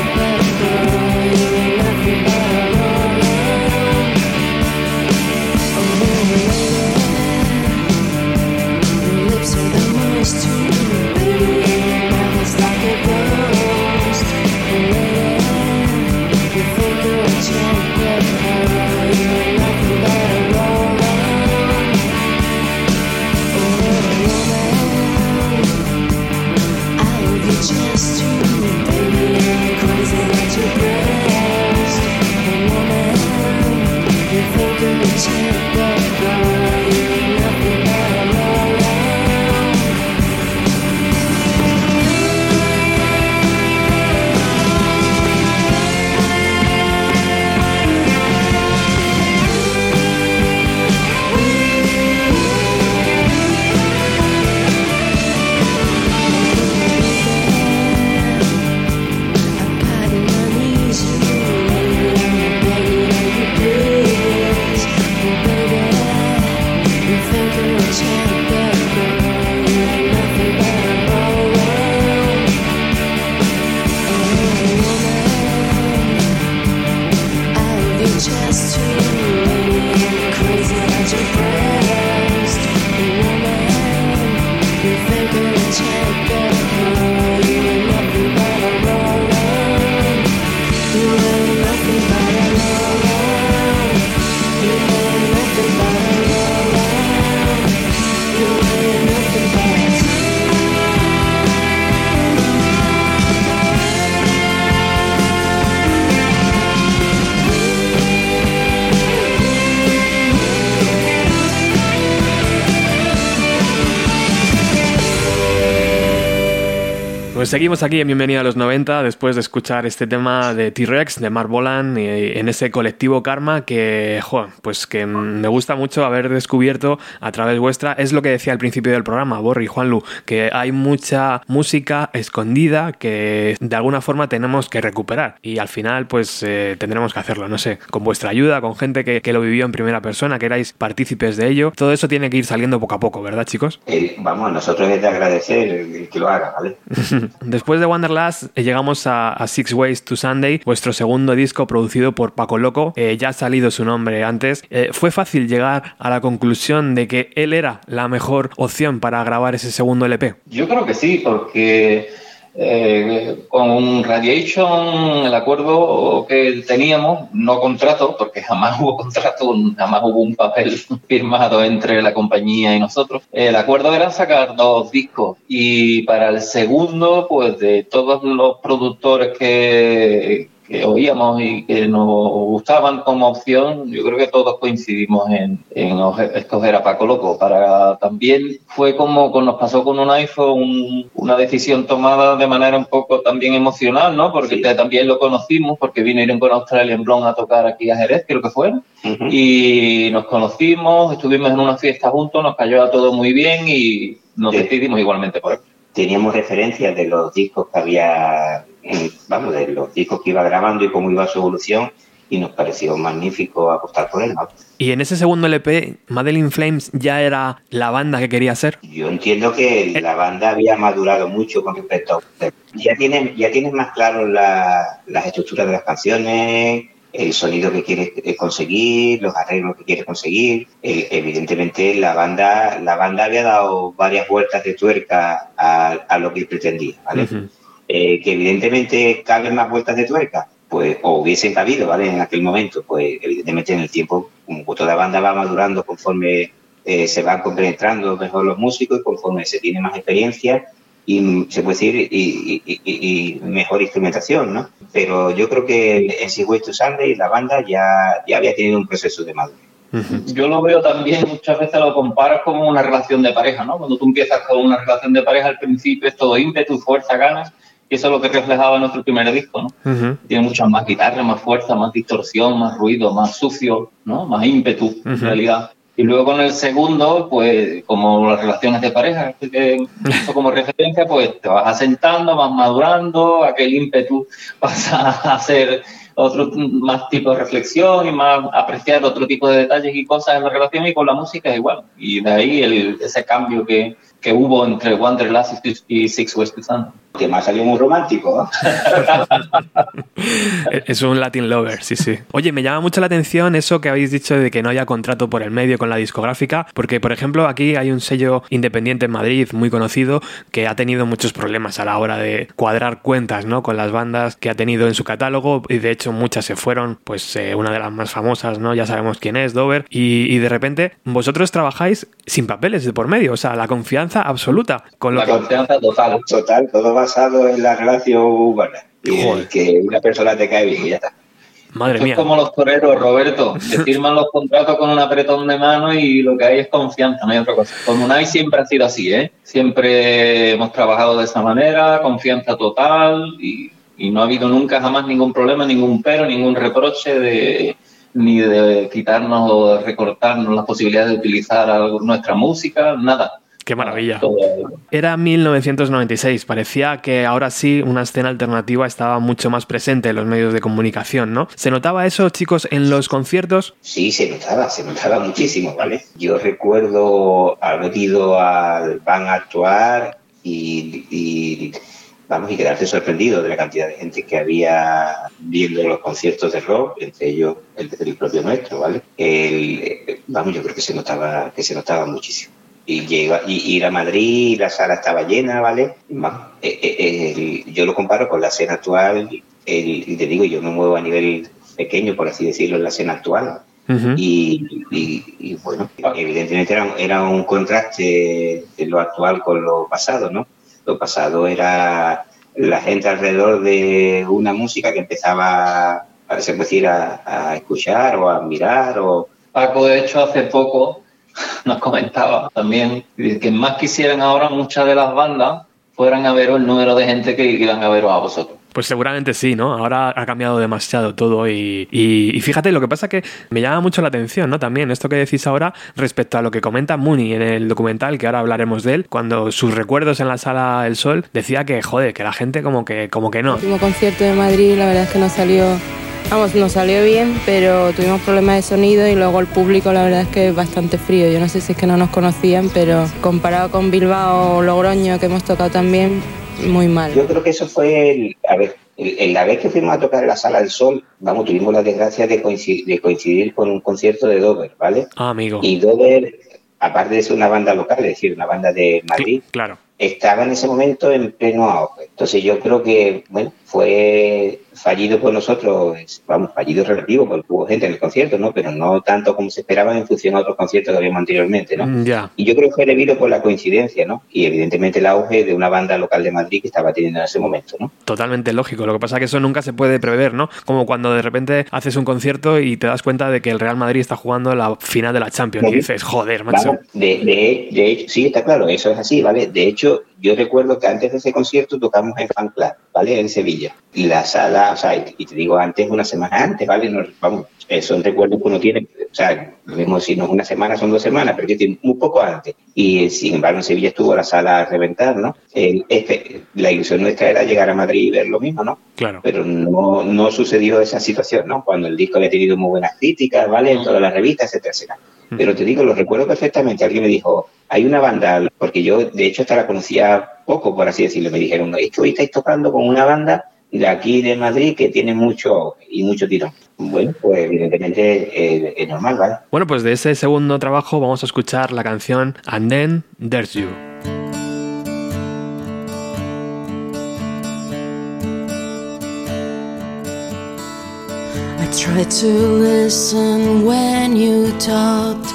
Pues seguimos aquí en Bienvenido a los 90 después de escuchar este tema de T-Rex, de Mark Bolan, en ese colectivo Karma que, pues que me gusta mucho haber descubierto a través vuestra. Es lo que decía al principio del programa, Borri, Juanlu, que hay mucha música escondida que de alguna forma tenemos que recuperar y al final pues eh, tendremos que hacerlo, no sé, con vuestra ayuda, con gente que, que, lo vivió en primera persona, que erais partícipes de ello. Todo eso tiene que ir saliendo poco a poco, ¿verdad chicos? Eh, vamos, nosotros es de agradecer que lo haga, ¿vale? Después de Wanderlust eh, llegamos a, Six Ways to Sunday, vuestro segundo disco producido por Paco Loco. Eh, ya ha salido su nombre antes. Eh, ¿Fue fácil llegar a la conclusión de que él era la mejor opción para grabar ese segundo LP? Yo creo que sí, porque eh, con Radiation, el acuerdo que teníamos, no contrato, porque jamás hubo contrato, jamás hubo un papel firmado entre la compañía y nosotros. El acuerdo era sacar dos discos y para el segundo, pues de todos los productores que, que oíamos y que nos gustaban como opción, yo creo que todos coincidimos en, en escoger a Paco Loco. Para también fue como nos pasó con un iPhone, una decisión tomada de manera un poco también emocional, ¿no? Porque también lo conocimos, porque vinieron con Australian Blonde a tocar aquí a Jerez, creo que fue. Y nos conocimos, estuvimos en una fiesta juntos, nos cayó a todo muy bien y nos decidimos igualmente por él. Teníamos referencias de los discos que había vamos, de los discos que iba grabando y cómo iba su evolución y nos pareció magnífico apostar por él. ¿Y en ese segundo LP, Madeline Flames ya era la banda que quería ser? Yo entiendo que la banda había madurado mucho con respecto a... Ya tienes, ya tienes más claro la, las estructuras de las canciones, el sonido que quieres conseguir, los arreglos que quieres conseguir. evidentemente la banda, la banda había dado varias vueltas de tuerca a, lo que pretendía, ¿vale? Eh, que evidentemente caben más vueltas de tuerca, pues, o hubiesen cabido, ¿vale? En aquel momento, pues evidentemente en el tiempo, como toda banda va madurando conforme eh, se van compenetrando mejor los músicos y conforme se tiene más experiencia y se puede decir y, mejor instrumentación, ¿no? Pero yo creo que en Si to Sunday la banda ya, ya había tenido un proceso de madurez. Yo lo veo también, muchas veces lo comparas como una relación de pareja, ¿no? Cuando tú empiezas con una relación de pareja, al principio es todo ímpetu, fuerza, ganas, y eso es lo que reflejaba nuestro primer disco, ¿no? Tiene muchas más guitarras, más fuerza, más distorsión, más ruido, más sucio, ¿no? Más ímpetu, en realidad. Y luego con el segundo, pues como las relaciones de pareja, que como referencia, pues te vas asentando, vas madurando, aquel ímpetu pasa a ser otro más tipo de reflexión y más apreciar otro tipo de detalles y cosas en la relación y con la música es igual. Y de ahí el, ese cambio que, que hubo entre Wanderlust y Six West Sun. Que más salió muy romántico. es un Latin lover, sí, sí. Oye, me llama mucho la atención eso que habéis dicho de que no haya contrato por el medio con la discográfica, porque por ejemplo aquí hay un sello independiente en Madrid muy conocido que ha tenido muchos problemas a la hora de cuadrar cuentas, ¿no? Con las bandas que ha tenido en su catálogo y de hecho muchas se fueron, pues eh, una de las más famosas, ¿no? Ya sabemos quién es, Dover, y, y de repente vosotros trabajáis sin papeles de por medio, o sea, la confianza absoluta. Con la confianza total. Total, todo basado en la relación humana. Y que una persona te cae bien y ya está. Madre mía. Es como los toreros, Roberto, que firman los contratos con un apretón de mano y lo que hay es confianza, no hay otra cosa. Con Unai siempre ha sido así, ¿eh? Siempre hemos trabajado de esa manera, confianza total y, y no ha habido nunca jamás ningún problema, ningún pero, ningún reproche de, ni de quitarnos o de recortarnos las posibilidades de utilizar nuestra música, nada. Qué maravilla. Era 1996, parecía que ahora sí una escena alternativa estaba mucho más presente en los medios de comunicación, ¿no? ¿Se notaba eso, chicos, en los conciertos? Sí, se notaba, se notaba muchísimo, ¿vale? Yo recuerdo haber ido al van a actuar y, vamos, y quedarse sorprendido de la cantidad de gente que había viendo los conciertos de rock, entre ellos el, el propio nuestro, ¿vale? El, vamos, yo creo que se notaba, que se notaba muchísimo y, llega, y ir a Madrid, y la sala estaba llena, ¿vale? Eh, eh, yo lo comparo con la escena actual, y te digo, yo me muevo a nivel pequeño, por así decirlo, en la escena actual. y, bueno, evidentemente era, era, un contraste de lo actual con lo pasado, ¿no? Lo pasado era la gente alrededor de una música que empezaba, a, decir, a, a escuchar o a mirar. O... Paco, de hecho, hace poco nos comentaba también que más quisieran ahora muchas de las bandas fueran a veros el número de gente que iban a veros a vosotros. Pues seguramente sí, ¿no? Ahora ha cambiado demasiado todo y, y, fíjate, lo que pasa que me llama mucho la atención, ¿no? También esto que decís ahora respecto a lo que comenta Mooney en el documental, que ahora hablaremos de él, cuando sus recuerdos en la sala El Sol decía que, joder, que la gente como que, como que no. El último concierto de Madrid, la verdad es que no salió Vamos, nos salió bien, pero tuvimos problemas de sonido y luego el público la verdad es que es bastante frío. Yo no sé si es que no nos conocían, pero comparado con Bilbao o Logroño, que hemos tocado también, muy mal. Yo creo que eso fue, el, a ver, la vez que fuimos a tocar en la Sala del Sol, vamos, tuvimos la desgracia de coincidir, con un concierto de Dover, ¿vale? Ah, amigo. Y Dover, aparte de ser una banda local, es decir, una banda de Madrid, claro. estaba en ese momento en pleno auge. Entonces yo creo que, bueno, fue fallido por nosotros, vamos, fallido relativo, porque hubo gente en el concierto, ¿no? Pero no tanto como se esperaba en función a otros conciertos que habíamos anteriormente, ¿no? Mm, ya. Y yo creo que fue debido por la coincidencia, ¿no? Y evidentemente el auge de una banda local de Madrid que estaba teniendo en ese momento, ¿no? Totalmente lógico. Lo que pasa es que eso nunca se puede prever, ¿no? Como cuando de repente haces un concierto y te das cuenta de que el Real Madrid está jugando la final de la Champions y dices, joder, macho. de, de, de hecho, sí, está claro, eso es así, ¿vale? De hecho, yo recuerdo que antes de ese concierto tocamos en Fan Club, ¿vale? En Sevilla. Y la sala, o sea, y te digo antes, una semana antes, ¿vale? No, vamos, son recuerdos que uno tiene, o sea, lo mismo si no es una semana, son dos semanas, pero yo tengo un poco antes. Y sin embargo, en Sevilla estuvo la sala a reventar, ¿no? este, la ilusión nuestra era llegar a Madrid y ver lo mismo, ¿no? Claro. Pero no, no sucedió esa situación, ¿no? Cuando el disco había tenido muy buenas críticas, ¿vale? En todas las revistas, etcétera, etcétera. Pero te digo, lo recuerdo perfectamente. Alguien me dijo, hay una banda, porque yo de hecho hasta la conocía poco, por así decirlo. Me dijeron, es que hoy estáis tocando con una banda de aquí de Madrid que tiene mucho y mucho tirón. Bueno, pues evidentemente eh, es normal, ¿vale? Bueno, pues de ese segundo trabajo vamos a escuchar la canción And Then There's You. Tried to listen when you talked.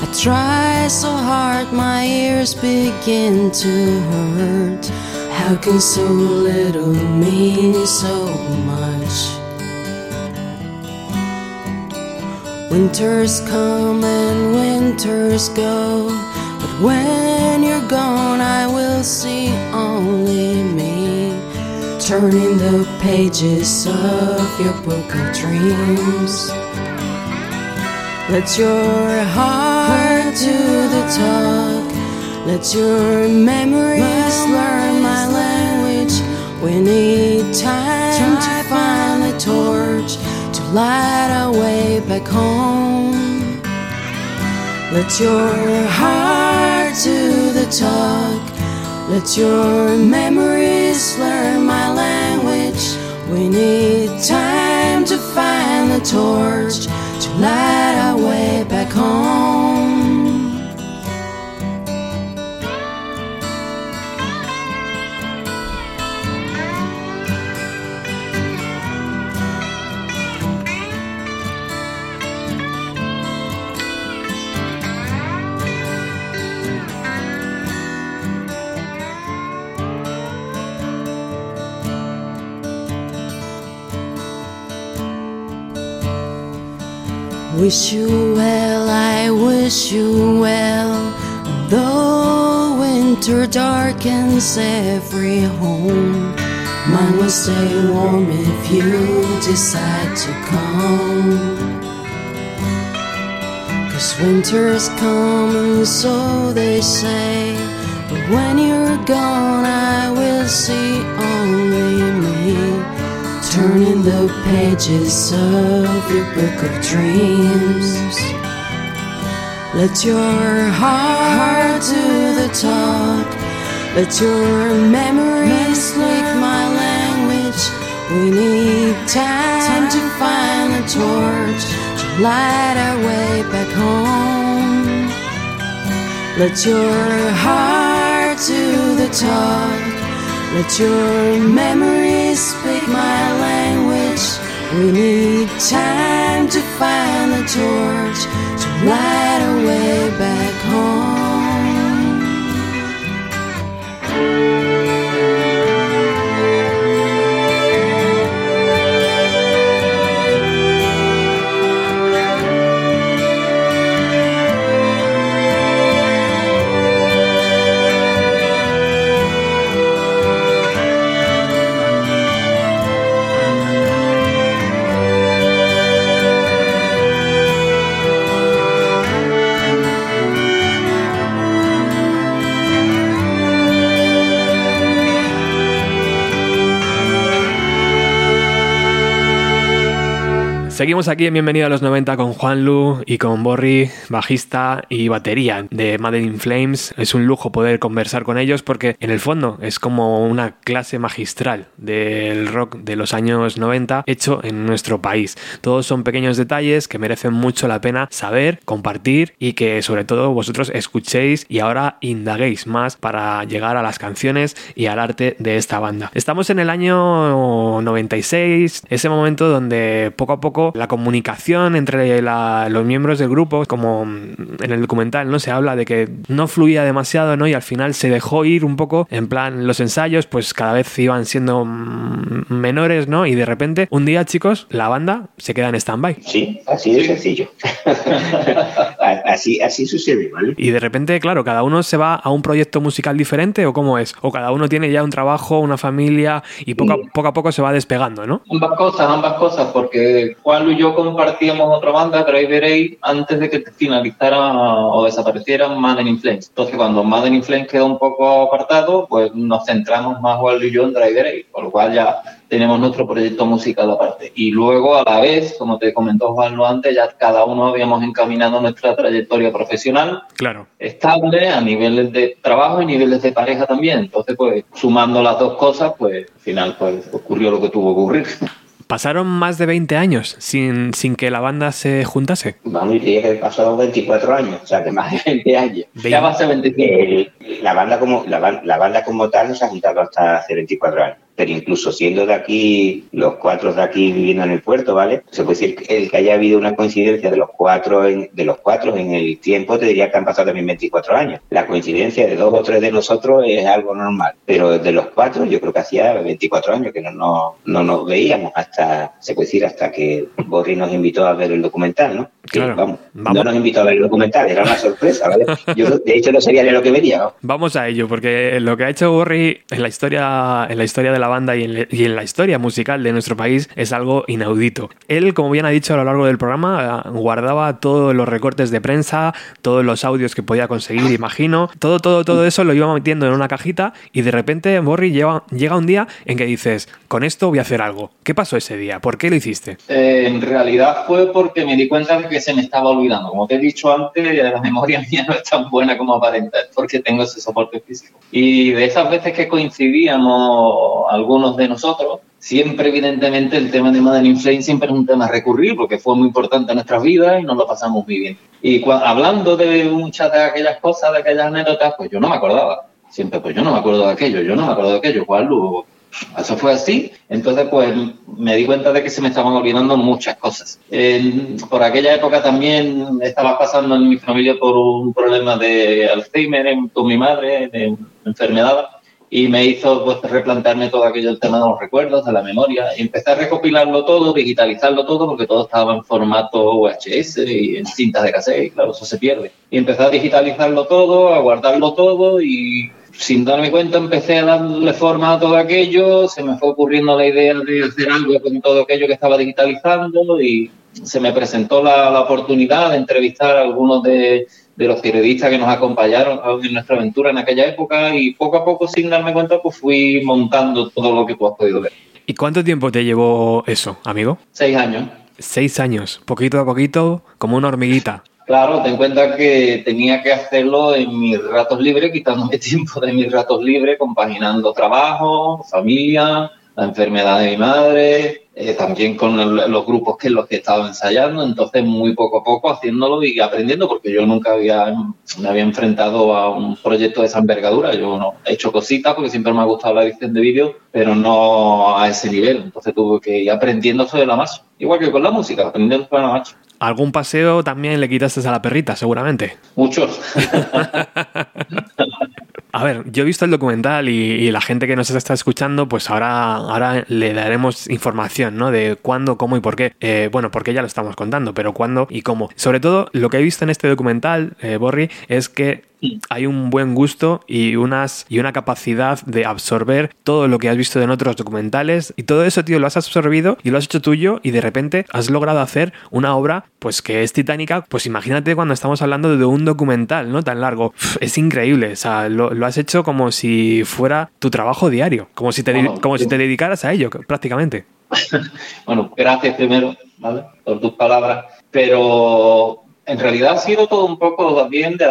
I try so hard, my ears begin to hurt. How can so little mean so much? Winters come and winters go, but when you're gone, I will see me. Turning the pages of your book of dreams. Let your heart do the talk. Let your memories learn my language. We need time to find a torch to light our way back home. Let your heart do the talk. Let your memories learn. We need time to find the torch to light our way back home. Wish you well, I wish you well. Though winter darkens every home, mine will stay warm if you decide to come. Cause winter's coming, so they say. But when you're gone, I will see only turning the pages of your book of dreams. Let your heart do the talk. Let your memories speak my language. We need time to find a torch to light our way back home. Let your heart do the talk. Let your memories speak my language. We need time to find the torch to light our way back home. Aquí en Bienvenido a los 90 con Juan Lu y con Borri, bajista y batería de Mother in Flames. Es un lujo poder conversar con ellos porque en el fondo es como una clase magistral del rock de los años 90 hecho en nuestro país. Todos son pequeños detalles que merecen mucho la pena saber, compartir y que sobre todo vosotros escuchéis y ahora indaguéis más para llegar a las canciones y al arte de esta banda. Estamos en el año 96, ese momento donde poco a poco la comunicación entre los miembros del grupo, como en el documental, ¿no? Se habla de que no fluía demasiado, ¿no? Y al final se dejó ir un poco, en plan, los ensayos, pues cada vez iban siendo menores, ¿no? Y de repente, un día, chicos, la banda se queda en stand-by. Sí, así de sencillo. así, así sucede, ¿vale? Y de repente, claro, cada uno se va a un proyecto musical diferente, ¿o cómo es? O cada uno tiene ya un trabajo, una familia, y poco, a, poco a poco se va despegando, ¿no? Ambas cosas, ambas cosas, porque Juan y yo compartíamos otra banda, Driver A, antes de que finalizara o desapareciera Madden in Flames. Entonces, cuando Madden in Flames quedó un poco apartado, pues nos centramos más Juan y yo en Driver A, por lo cual ya tenemos nuestro proyecto musical aparte. Y luego, a la vez, como te comentó Juan antes, ya cada uno habíamos encaminado nuestra trayectoria profesional claro. estable a niveles de trabajo y niveles de pareja también. Entonces, pues, sumando las dos cosas, pues, al final, pues, ocurrió lo que tuvo que ocurrir. ¿Pasaron más de 20 años sin, sin que la banda se juntase? Vamos, y diría que pasado 24 años, o sea, que más de 20 años. Ya va a ser 25. la, banda como, la, la banda como tal no se ha juntado hasta hace 24 años pero incluso siendo de aquí, los cuatro de aquí viviendo en el puerto, ¿vale? Se puede decir que el que haya habido una coincidencia de los cuatro en, de los cuatro en el tiempo, te diría que han pasado también 24 años. La coincidencia de dos o tres de nosotros es algo normal, pero de los cuatro yo creo que hacía 24 años que no, no, no nos veíamos hasta, se puede decir, hasta que Borri nos invitó a ver el documental, ¿no? Claro. vamos, no nos invitó a ver el documental, era una sorpresa, ¿vale? Yo de hecho no sabía de lo que venía. ¿no? Vamos a ello, porque lo que ha hecho Borri en la historia, en la historia de la banda y en, la historia musical de nuestro país es algo inaudito. Él, como bien ha dicho a lo largo del programa, guardaba todos los recortes de prensa, todos los audios que podía conseguir, imagino, todo, todo, todo eso lo iba metiendo en una cajita y de repente Borri llega, llega un día en que dices, con esto voy a hacer algo. ¿Qué pasó ese día? ¿Por qué lo hiciste? Eh, en realidad fue porque me di cuenta de que se me estaba olvidando. Como te he dicho antes, la memoria mía no es tan buena como aparenta, porque tengo ese soporte físico. Y de esas veces que coincidíamos algunos de nosotros, siempre evidentemente el tema de Madden Inflame siempre es un tema recurrir porque fue muy importante en nuestras vidas y nos lo pasamos muy bien. Y hablando de muchas de aquellas cosas, de aquellas anécdotas, pues yo no me acordaba. Siempre, pues yo no me acuerdo de aquello, yo no me acuerdo de aquello. ¿Cuál eso fue así. Entonces, pues me di cuenta de que se me estaban olvidando muchas cosas. por aquella época también estaba pasando en mi familia por un problema de Alzheimer con mi madre, de enfermedad, y me hizo pues, replantearme todo aquello, el tema de los recuerdos, de la memoria, y empecé a recopilarlo todo, digitalizarlo todo, porque todo estaba en formato VHS y en cintas de cassette, y claro, eso se pierde. Y empecé a digitalizarlo todo, a guardarlo todo, y sin darme cuenta empecé a darle forma a todo aquello, se me fue ocurriendo la idea de hacer algo con todo aquello que estaba digitalizando y se me presentó la, la oportunidad de entrevistar a algunos de, de, los periodistas que nos acompañaron en nuestra aventura en aquella época y poco a poco sin darme cuenta pues fui montando todo lo que tú has podido ver. ¿Y cuánto tiempo te llevó eso, amigo? Seis años. Seis años, poquito a poquito, como una hormiguita. Claro, ten en cuenta que tenía que hacerlo en mis ratos libres, quitándome tiempo de mis ratos libres, compaginando trabajo, familia, la enfermedad de mi madre, eh, también con los grupos que los que estaba ensayando, entonces muy poco a poco haciéndolo y aprendiendo, porque yo nunca había, me había enfrentado a un proyecto de esa envergadura, yo no, he hecho cositas porque siempre me ha gustado la edición de vídeo, pero no a ese nivel, entonces tuve que ir aprendiendo sobre la marcha, igual que con la música, aprendiendo sobre la marcha. ¿Algún paseo también le quitaste a la perrita, seguramente? Muchos. A ver, yo he visto el documental y, la gente que nos está escuchando, pues ahora, ahora le daremos información, ¿no? De cuándo, cómo y por qué. Eh, bueno, porque ya lo estamos contando, pero cuándo y cómo. Sobre todo, lo que he visto en este documental, eh, Borri, es que hay un buen gusto y, unas, y una capacidad de absorber todo lo que has visto en otros documentales y todo eso, tío, lo has absorbido y lo has hecho tuyo y de repente has logrado hacer una obra pues que es titánica, pues imagínate cuando estamos hablando de un documental, ¿no? Tan largo. es increíble, o sea, lo, has hecho como si fuera tu trabajo diario, como si te, como si te dedicaras a ello, prácticamente. bueno, gracias primero, ¿vale? Por tus palabras. Pero en realidad ha sido todo un poco bien de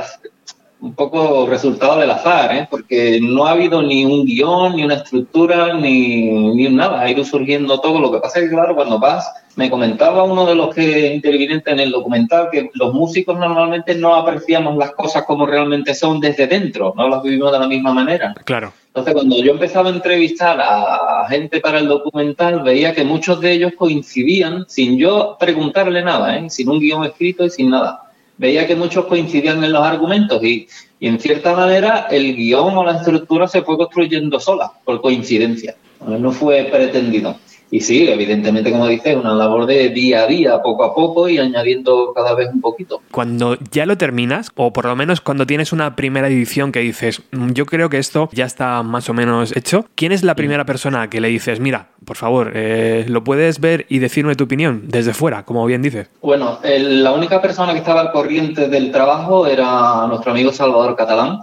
un poco resultado del azar, ¿eh? porque no ha habido ni un guion, ni una estructura, ni, ni nada, ha ido surgiendo todo. Lo que pasa es que, claro, cuando vas, me comentaba uno de los que intervinientes en el documental que los músicos normalmente no apreciamos las cosas como realmente son desde dentro, no las vivimos de la misma manera. Claro. Entonces, cuando yo empezaba a entrevistar a gente para el documental, veía que muchos de ellos coincidían sin yo preguntarle nada, ¿eh? sin un guion escrito y sin nada veía que muchos coincidían en los argumentos y, y, en cierta manera el guion o la estructura se fue construyendo sola, por coincidencia. No fue pretendido. Y sí, evidentemente, como dices, una labor de día a día, poco a poco y añadiendo cada vez un poquito. Cuando ya lo terminas, o por lo menos cuando tienes una primera edición que dices, mm, yo creo que esto ya está más o menos hecho, ¿quién es la primera persona que le dices, mira, por favor, eh, lo puedes ver y decirme tu opinión desde fuera, como bien dices? Bueno, el, la única persona que estaba al corriente del trabajo era nuestro amigo Salvador Catalán.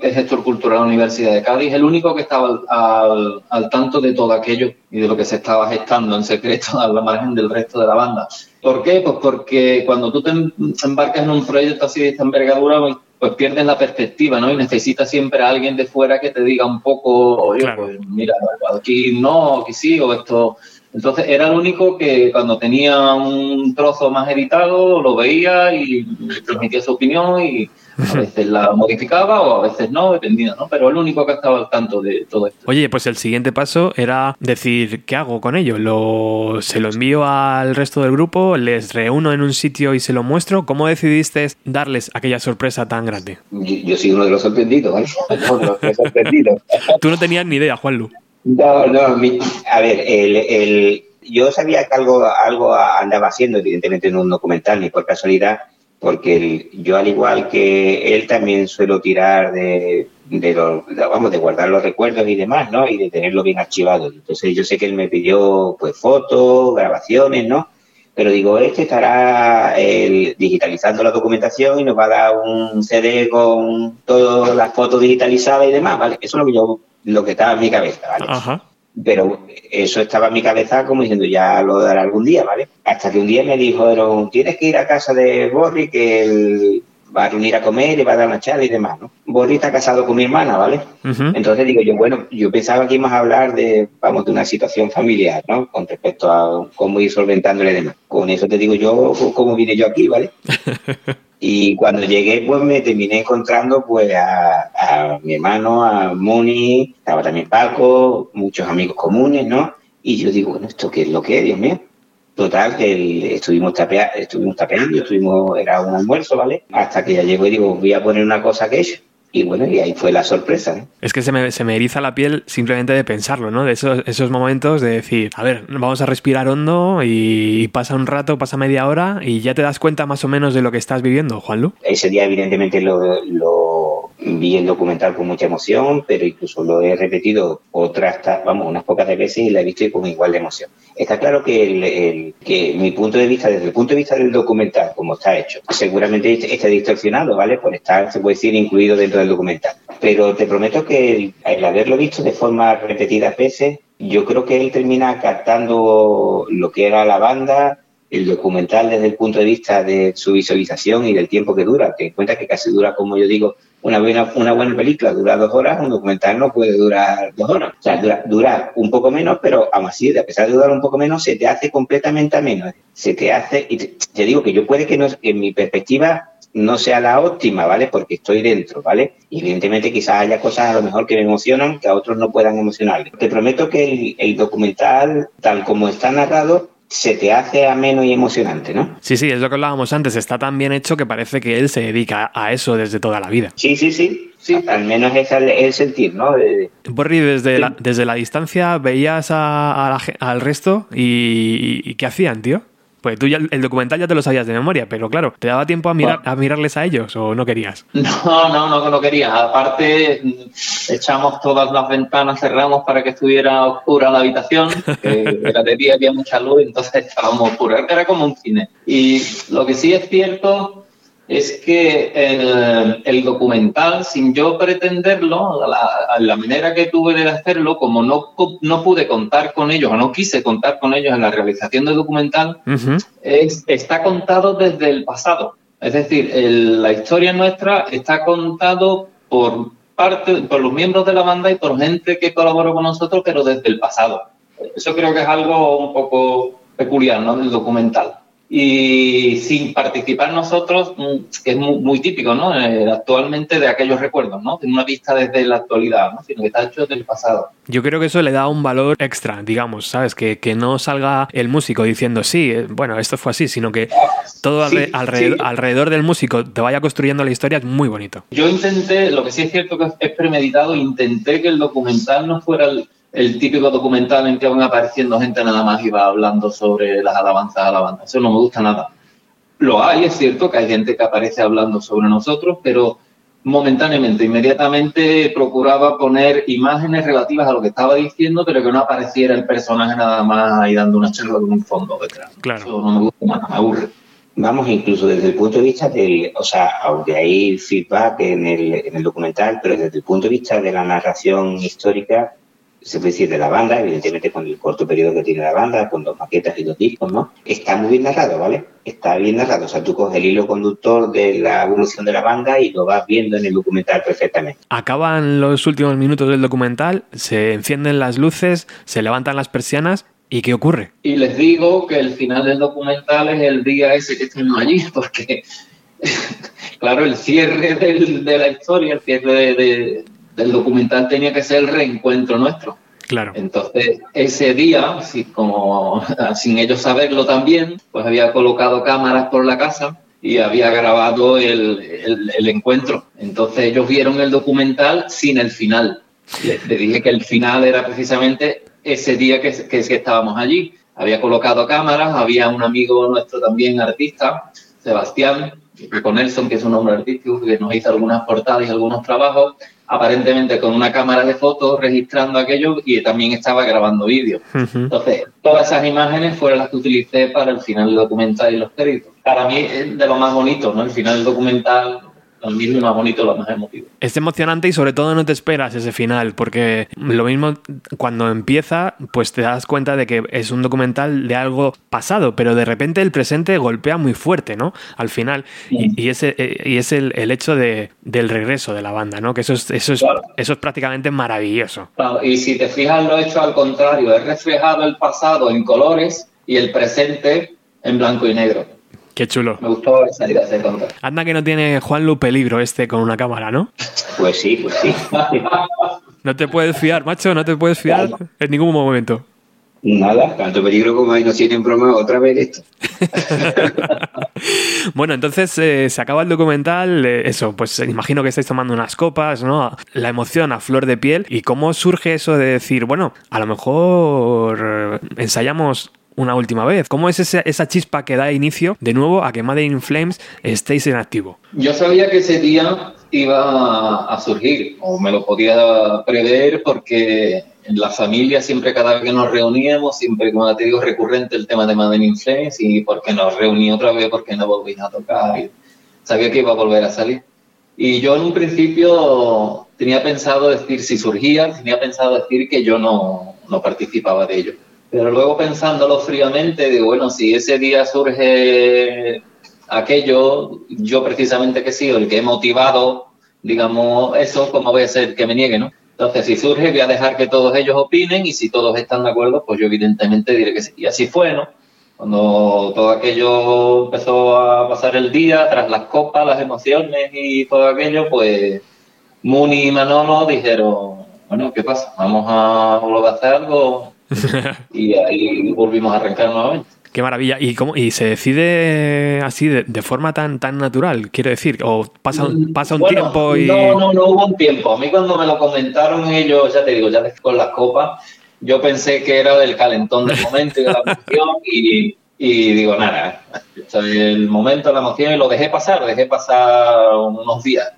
Que es gestor cultural de la Universidad de Cádiz, el único que estaba al, al, tanto de todo aquello y de lo que se estaba gestando en secreto a la margen del resto de la banda. ¿Por qué? Pues porque cuando tú te embarcas en un proyecto así de esta envergadura, pues, pues pierdes la perspectiva, ¿no? Y necesitas siempre a alguien de fuera que te diga un poco, oye, Claro. pues mira, aquí no, aquí sí, o esto... Entonces era el único que cuando tenía un trozo más editado lo veía y transmitía su opinión y a veces la modificaba o a veces no, dependía, ¿no? Pero el único que estaba al tanto de todo esto. Oye, pues el siguiente paso era decir, ¿qué hago con ello? ¿Lo, ¿Se lo envío al resto del grupo? ¿Les reúno en un sitio y se lo muestro? ¿Cómo decidiste darles aquella sorpresa tan grande? Yo, yo soy uno de los sorprendidos, ¿vale? Uno de los tres sorprendidos. Tú no tenías ni idea, Juanlu. No, no, mi- a ver, el, el- yo sabía que algo, algo andaba haciendo, evidentemente en un documental, ni por casualidad, porque el- yo al igual que él también suelo tirar de, de, los- vamos, de guardar los recuerdos y demás, ¿no? Y de tenerlo bien archivado. Entonces yo sé que él me pidió pues fotos, grabaciones, ¿no? Pero digo, este estará eh, digitalizando la documentación y nos va a dar un CD con todas las fotos digitalizadas y demás, ¿vale? Eso es lo que yo, lo que estaba en mi cabeza, ¿vale? Ajá. Pero eso estaba en mi cabeza como diciendo, ya lo dará algún día, ¿vale? Hasta que un día me dijeron, tienes que ir a casa de Borri, que él va a reunir a comer y va a dar una charla y demás, ¿no? Borri está casado con mi hermana, ¿vale? Entonces digo yo, bueno, yo pensaba que íbamos a hablar de, vamos, de una situación familiar, ¿no? Con respecto a cómo ir solventándole demás. Con eso te digo yo, cómo vine yo aquí, ¿vale? Y cuando llegué, pues me terminé encontrando pues a, mi hermano, a Moni, estaba también Paco, muchos amigos comunes, ¿no? Y yo digo, bueno, ¿esto qué es lo que es, Dios mío? Total, que estuvimos, tapea, estuvimos tapeando, estuvimos, era un almuerzo, ¿vale? Hasta que ya llegó y digo, voy a poner una cosa que hecho. Y bueno, y ahí fue la sorpresa, ¿no? Es que se me, se me eriza la piel simplemente de pensarlo, ¿no? De esos, esos momentos de decir, a ver, vamos a respirar hondo y pasa un rato, pasa media hora y ya te das cuenta más o menos de lo que estás viviendo, Juanlu. Ese día, evidentemente, lo, lo vi el documental con mucha emoción, pero incluso lo he repetido otras, vamos, unas pocas de veces y la he visto con igual de emoción. Está claro que, el, el- que mi punto de vista, desde el punto de vista del documental, como está hecho, seguramente está distorsionado, ¿vale? Por estar, se puede decir, incluido dentro del documental. Pero te prometo que el, el haberlo visto de forma repetidas veces, yo creo que él termina captando lo que era la banda, el documental desde el punto de vista de su visualización y del tiempo que dura. Ten en cuenta que casi dura, como yo digo, una buena, una buena película dura dos horas, un documental no puede durar dos horas. O sea, dura, dura un poco menos, pero aún así, a pesar de durar un poco menos, se te hace completamente menos. Se te hace, y te, te digo que yo puede que no, en mi perspectiva no sea la óptima, ¿vale? Porque estoy dentro, ¿vale? Y evidentemente quizás haya cosas a lo mejor que me emocionan que a otros no puedan emocionarles. Te prometo que el, el documental, tal como está narrado, se te hace ameno y emocionante, ¿no? Sí, sí, es lo que hablábamos antes. Está tan bien hecho que parece que él se dedica a eso desde toda la vida. Sí, sí, sí. sí. Al menos es el, el sentir, ¿no? Borri, desde, la, desde la distancia veías a- a la al resto y, y ¿qué hacían, tío? Pues tú ya el documental ya te lo sabías de memoria, pero claro, ¿te daba tiempo a, mirar, a mirarles a ellos o no querías? No, no, no, no quería. Aparte, echamos todas las ventanas, cerramos para que estuviera oscura la habitación, que era de día, había mucha luz, entonces estábamos oscuros. Era como un cine. Y lo que sí es cierto es que el, el documental, sin yo pretenderlo, la, la, manera que tuve de hacerlo, como no, no pude contar con ellos o no quise contar con ellos en la realización del documental, es, está contado desde el pasado. Es decir, el, la historia nuestra está contado por parte, por los miembros de la banda y por gente que colaboró con nosotros, pero desde el pasado. Eso creo que es algo un poco peculiar, ¿no? Del documental y sin participar nosotros, mm, que es muy, típico, ¿no? Eh, actualmente de aquellos recuerdos, ¿no? En una vista desde la actualidad, ¿no? Sino que está hecho del pasado. Yo creo que eso le da un valor extra, digamos, ¿sabes? Que, que no salga el músico diciendo, sí, eh, bueno, esto fue así, sino que todo alrededor, alrededor, del músico te vaya construyendo la historia es muy bonito. Yo intenté, lo que sí es cierto que es premeditado, intenté que el documental no fuera el, el típico documental en que van apareciendo gente nada más y va hablando sobre las alabanzas a la banda. Eso no me gusta nada. Lo hay, es cierto que hay gente que aparece hablando sobre nosotros, pero momentáneamente, inmediatamente procuraba poner imágenes relativas a lo que estaba diciendo, pero que no apareciera el personaje nada más ahí dando una charla con un fondo detrás. Claro. Eso no me gusta nada, me aburre. Vamos, incluso desde el punto de vista del, o sea, aunque hay feedback en el, en el documental, pero desde el punto de vista de la narración histórica, se puede decir de la banda, evidentemente con el corto periodo que tiene la banda, con dos maquetas y dos discos, ¿no? Está muy bien narrado, ¿vale? Está bien narrado. O sea, tú coges el hilo conductor de la evolución de la banda y lo vas viendo en el documental perfectamente. Acaban los últimos minutos del documental, se encienden las luces, se levantan las persianas ¿Y qué ocurre? Y les digo que el final del documental es el día ese que estuvimos allí, porque, claro, el cierre del, de la historia, el cierre de, del documental tenía que ser el reencuentro nuestro. Claro. Entonces, ese día, como sin ellos saberlo también, pues había colocado cámaras por la casa y había grabado el, el, encuentro. Entonces ellos vieron el documental sin el final. Le, dije que el final era precisamente ese día que, que, que, estábamos allí. Había colocado cámaras, había un amigo nuestro también artista, Sebastián, con Nelson, que es un hombre artístico, que nos hizo algunas portadas y algunos trabajos, aparentemente con una cámara de fotos registrando aquello y también estaba grabando vídeos. Entonces, todas esas imágenes fueron las que utilicé para el final del documental y los créditos. Para mí es de lo más bonito, ¿no? El final del documental lo mismo más bonito, lo más emotivo. Es emocionante y sobre todo no te esperas ese final, porque lo mismo cuando empieza, pues te das cuenta de que es un documental de algo pasado, pero de repente el presente golpea muy fuerte, ¿no? Al final. Y, ese, eh, y es el, el hecho de, del regreso de la banda, ¿no? Que eso es, eso es, eso es prácticamente maravilloso. y si te fijas, lo he hecho al contrario, he reflejado el pasado en colores y el presente en blanco y negro. Qué chulo. Me gustó esa idea de contar. Anda que no tiene Juan Lu peligro este con una cámara, ¿no? Pues sí, pues sí. no te puedes fiar, macho, no te puedes fiar en ningún momento. Nada, tanto peligro como hay no tienen broma otra vez esto. bueno, entonces eh, se acaba el documental, eh, eso, pues imagino que estáis tomando unas copas, ¿no? La emoción a flor de piel. ¿Y cómo surge eso de decir, bueno, a lo mejor eh, ensayamos una última vez. ¿Cómo es esa, chispa que da inicio de nuevo a que Mother in Flames estéis en activo? Yo sabía que ese día iba a surgir, o me lo podía prever, porque en la familia siempre cada vez que nos reuníamos, siempre como te digo, recurrente el tema de Mother in Flames y porque nos reuní otra vez, porque no volví a tocar. Y sabía que iba a volver a salir. Y yo en un principio tenía pensado decir, si surgía, tenía pensado decir que yo no, no participaba de ello pero luego pensándolo fríamente, digo, bueno, si ese día surge aquello, yo precisamente que sido el que he motivado, digamos, eso, ¿cómo voy a ser que me niegue, no? Entonces, si surge, voy a dejar que todos ellos opinen y si todos están de acuerdo, pues yo evidentemente diré que sí. Y así fue, ¿no? Cuando todo aquello empezó a pasar el día, tras las copas, las emociones y todo aquello, pues Muni y Manolo dijeron, bueno, ¿qué pasa? ¿Vamos a volver a hacer algo? y ahí volvimos a arrancar nuevamente. Qué maravilla. ¿Y cómo y se decide así de, forma tan tan natural? Quiero decir, o pasa, un, pasa un tiempo y. No, no, no hubo un tiempo. A mí cuando me lo comentaron ellos, ya te digo, ya con las copas, yo pensé que era del calentón del momento y de la emoción y, y digo, nada, el momento, la emoción y lo dejé pasar, dejé pasar unos días.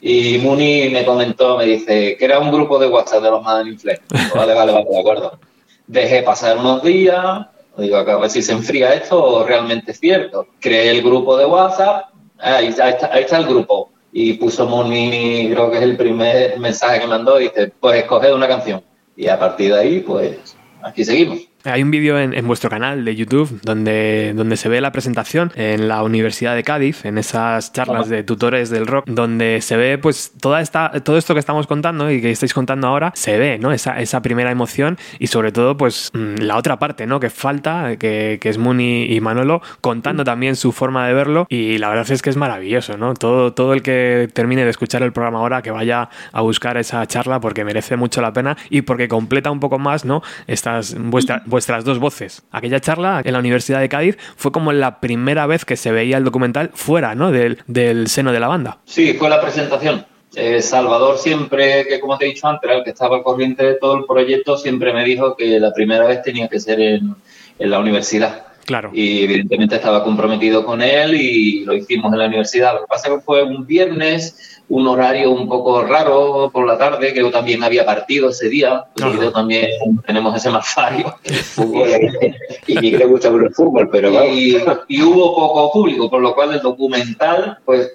Y Muni me comentó, me dice, que era un grupo de WhatsApp de los Madden Flex. Vale, vale, vale, de acuerdo. Dejé pasar unos días, digo, a ver si se enfría esto o realmente es cierto. Creé el grupo de WhatsApp, ahí, está, ahí está el grupo. Y puso Moni, creo que es el primer mensaje que mandó, dice, pues escoged una canción. Y a partir de ahí, pues aquí seguimos. Hay un vídeo en, vuestro canal de YouTube donde, donde se ve la presentación en la Universidad de Cádiz, en esas charlas de tutores del rock, donde se ve pues toda esta, todo esto que estamos contando y que estáis contando ahora, se ve, ¿no? Esa, esa primera emoción y sobre todo pues mm, la otra parte, ¿no? Que falta, que, que es Muni y Manolo contando también su forma de verlo y la verdad es que es maravilloso, ¿no? Todo, todo el que termine de escuchar el programa ahora que vaya a buscar esa charla porque merece mucho la pena y porque completa un poco más, ¿no? Estas vuestras vuestras dos voces. Aquella charla en la Universidad de Cádiz fue como la primera vez que se veía el documental fuera ¿no? del, del seno de la banda. Sí, fue la presentación. Eh, Salvador siempre, que como te he dicho antes, era el que estaba al corriente de todo el proyecto, siempre me dijo que la primera vez tenía que ser en, en la universidad. Claro. Y evidentemente estaba comprometido con él y lo hicimos en la universidad. Lo que pasa es que fue un viernes, un horario un poco raro por la tarde, que yo también había partido ese día, y yo también tenemos ese malfario. y ni que le gusta el fútbol, pero y, y, hubo poco público, por lo cual el documental, pues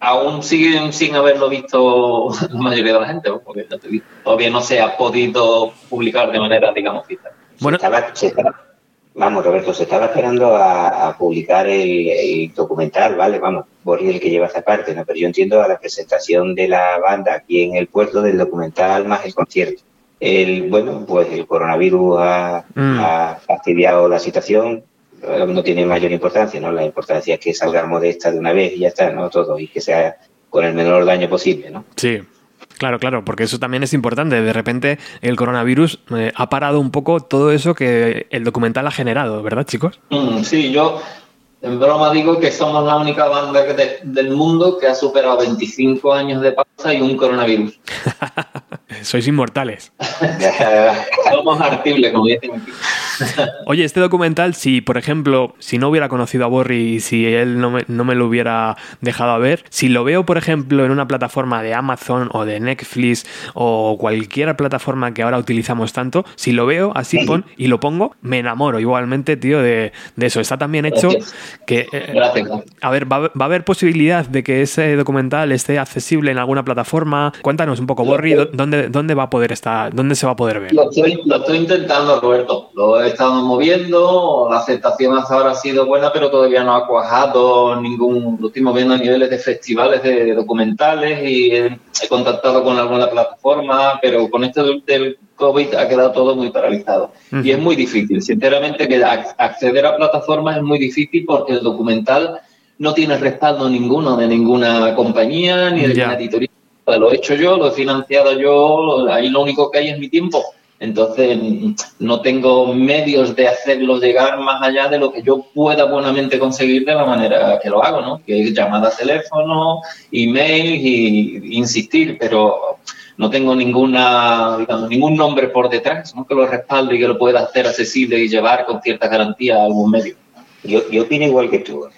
aún siguen sin haberlo visto la mayoría de la gente, porque todavía no se ha podido publicar de manera, digamos, oficial. Bueno, Vamos, Roberto, se estaba esperando a, publicar el, documental, ¿vale? Vamos, Borri el que lleva esa parte, ¿no? Pero yo entiendo a la presentación de la banda aquí en el puerto del documental más el concierto. El, bueno, pues el coronavirus ha, mm. ha fastidiado la situación, no tiene mayor importancia, ¿no? La importancia es que salgamos de esta de una vez y ya está, ¿no? Todo, y que sea con el menor daño posible, ¿no? Sí. Claro, claro, porque eso también es importante. De repente el coronavirus eh, ha parado un poco todo eso que el documental ha generado, ¿verdad, chicos? Mm, sí, yo en broma digo que somos la única banda del mundo que ha superado 25 años de pausa y un coronavirus. Sois inmortales. somos artibles, como dicen aquí. Oye, este documental, si por ejemplo, si no hubiera conocido a Borri y si él no me, no me, lo hubiera dejado a ver, si lo veo por ejemplo en una plataforma de Amazon o de Netflix o cualquier plataforma que ahora utilizamos tanto, si lo veo así pon, y lo pongo, me enamoro igualmente, tío, de, de eso. Está también hecho que... Eh, a ver, ¿va, a haber posibilidad de que ese documental esté accesible en alguna plataforma? Cuéntanos un poco, Borri, ¿dónde, dónde va a poder estar, dónde se va a poder ver? Lo estoy, lo estoy intentando, Roberto. Lo estamos moviendo, la aceptación hasta ahora ha sido buena, pero todavía no ha cuajado ningún, lo estoy moviendo a niveles de festivales de documentales y he, contactado con alguna plataforma, pero con esto del, COVID ha quedado todo muy paralizado. Y es muy difícil, sinceramente, que acceder a plataformas es muy difícil porque el documental no tiene respaldo ninguno de ninguna compañía ni de ninguna editorial. Lo he hecho yo, lo he financiado yo, ahí lo único que hay es mi tiempo entonces, no tengo medios de hacerlo llegar más allá de lo que yo pueda buenamente conseguir de la manera que lo hago, ¿no? Que es llamada a teléfono, email y insistir, pero no tengo ninguna, ningún nombre por detrás ¿no? que lo respalde y que lo pueda hacer accesible y llevar con cierta garantía a algún medio. Yo, yo opino igual que tú, o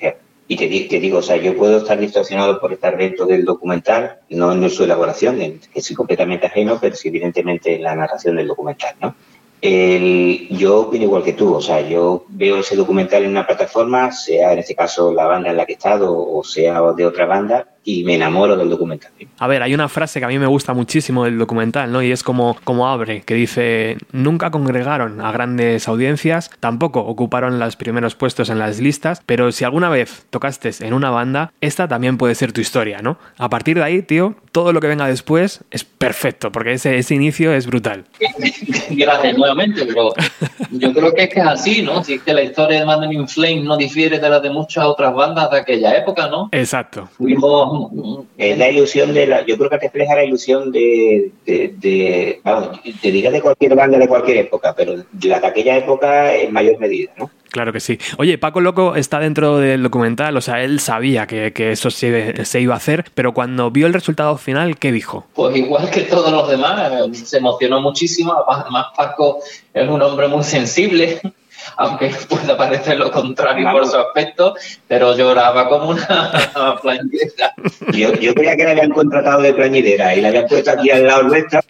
y te, digo, o sea, yo puedo estar distorsionado por estar dentro del documental, no en su elaboración, que soy completamente ajeno, pero sí evidentemente en la narración del documental, ¿no? El, yo opino igual que tú, o sea, yo veo ese documental en una plataforma, sea en este caso la banda en la que he estado o sea de otra banda, y me enamoro del documental. A ver, hay una frase que a mí me gusta muchísimo del documental, ¿no? Y es como, como abre, que dice, nunca congregaron a grandes audiencias, tampoco ocuparon los primeros puestos en las listas, pero si alguna vez tocaste en una banda, esta también puede ser tu historia, ¿no? A partir de ahí, tío, todo lo que venga después es perfecto, porque ese, ese inicio es brutal. Gracias nuevamente, pero yo creo que es que es así, ¿no? Si es que la historia de Man in Flame no difiere de la de muchas otras bandas de aquella época, ¿no? Exacto. Fuimos es la ilusión de la, yo creo que refleja la ilusión de, de, vamos, te diría de cualquier banda de cualquier época, pero la de aquella época en mayor medida, ¿no? Claro que sí. Oye, Paco Loco está dentro del documental, o sea, él sabía que, eso se, se, iba a hacer, pero cuando vio el resultado final, ¿qué dijo? Pues igual que todos los demás, se emocionó muchísimo. Además, Paco es un hombre muy sensible aunque pueda parecer lo contrario por su aspecto, pero lloraba como una plañidera. Yo, yo creía que le habían contratado de plañidera y la habían puesto aquí al lado nuestra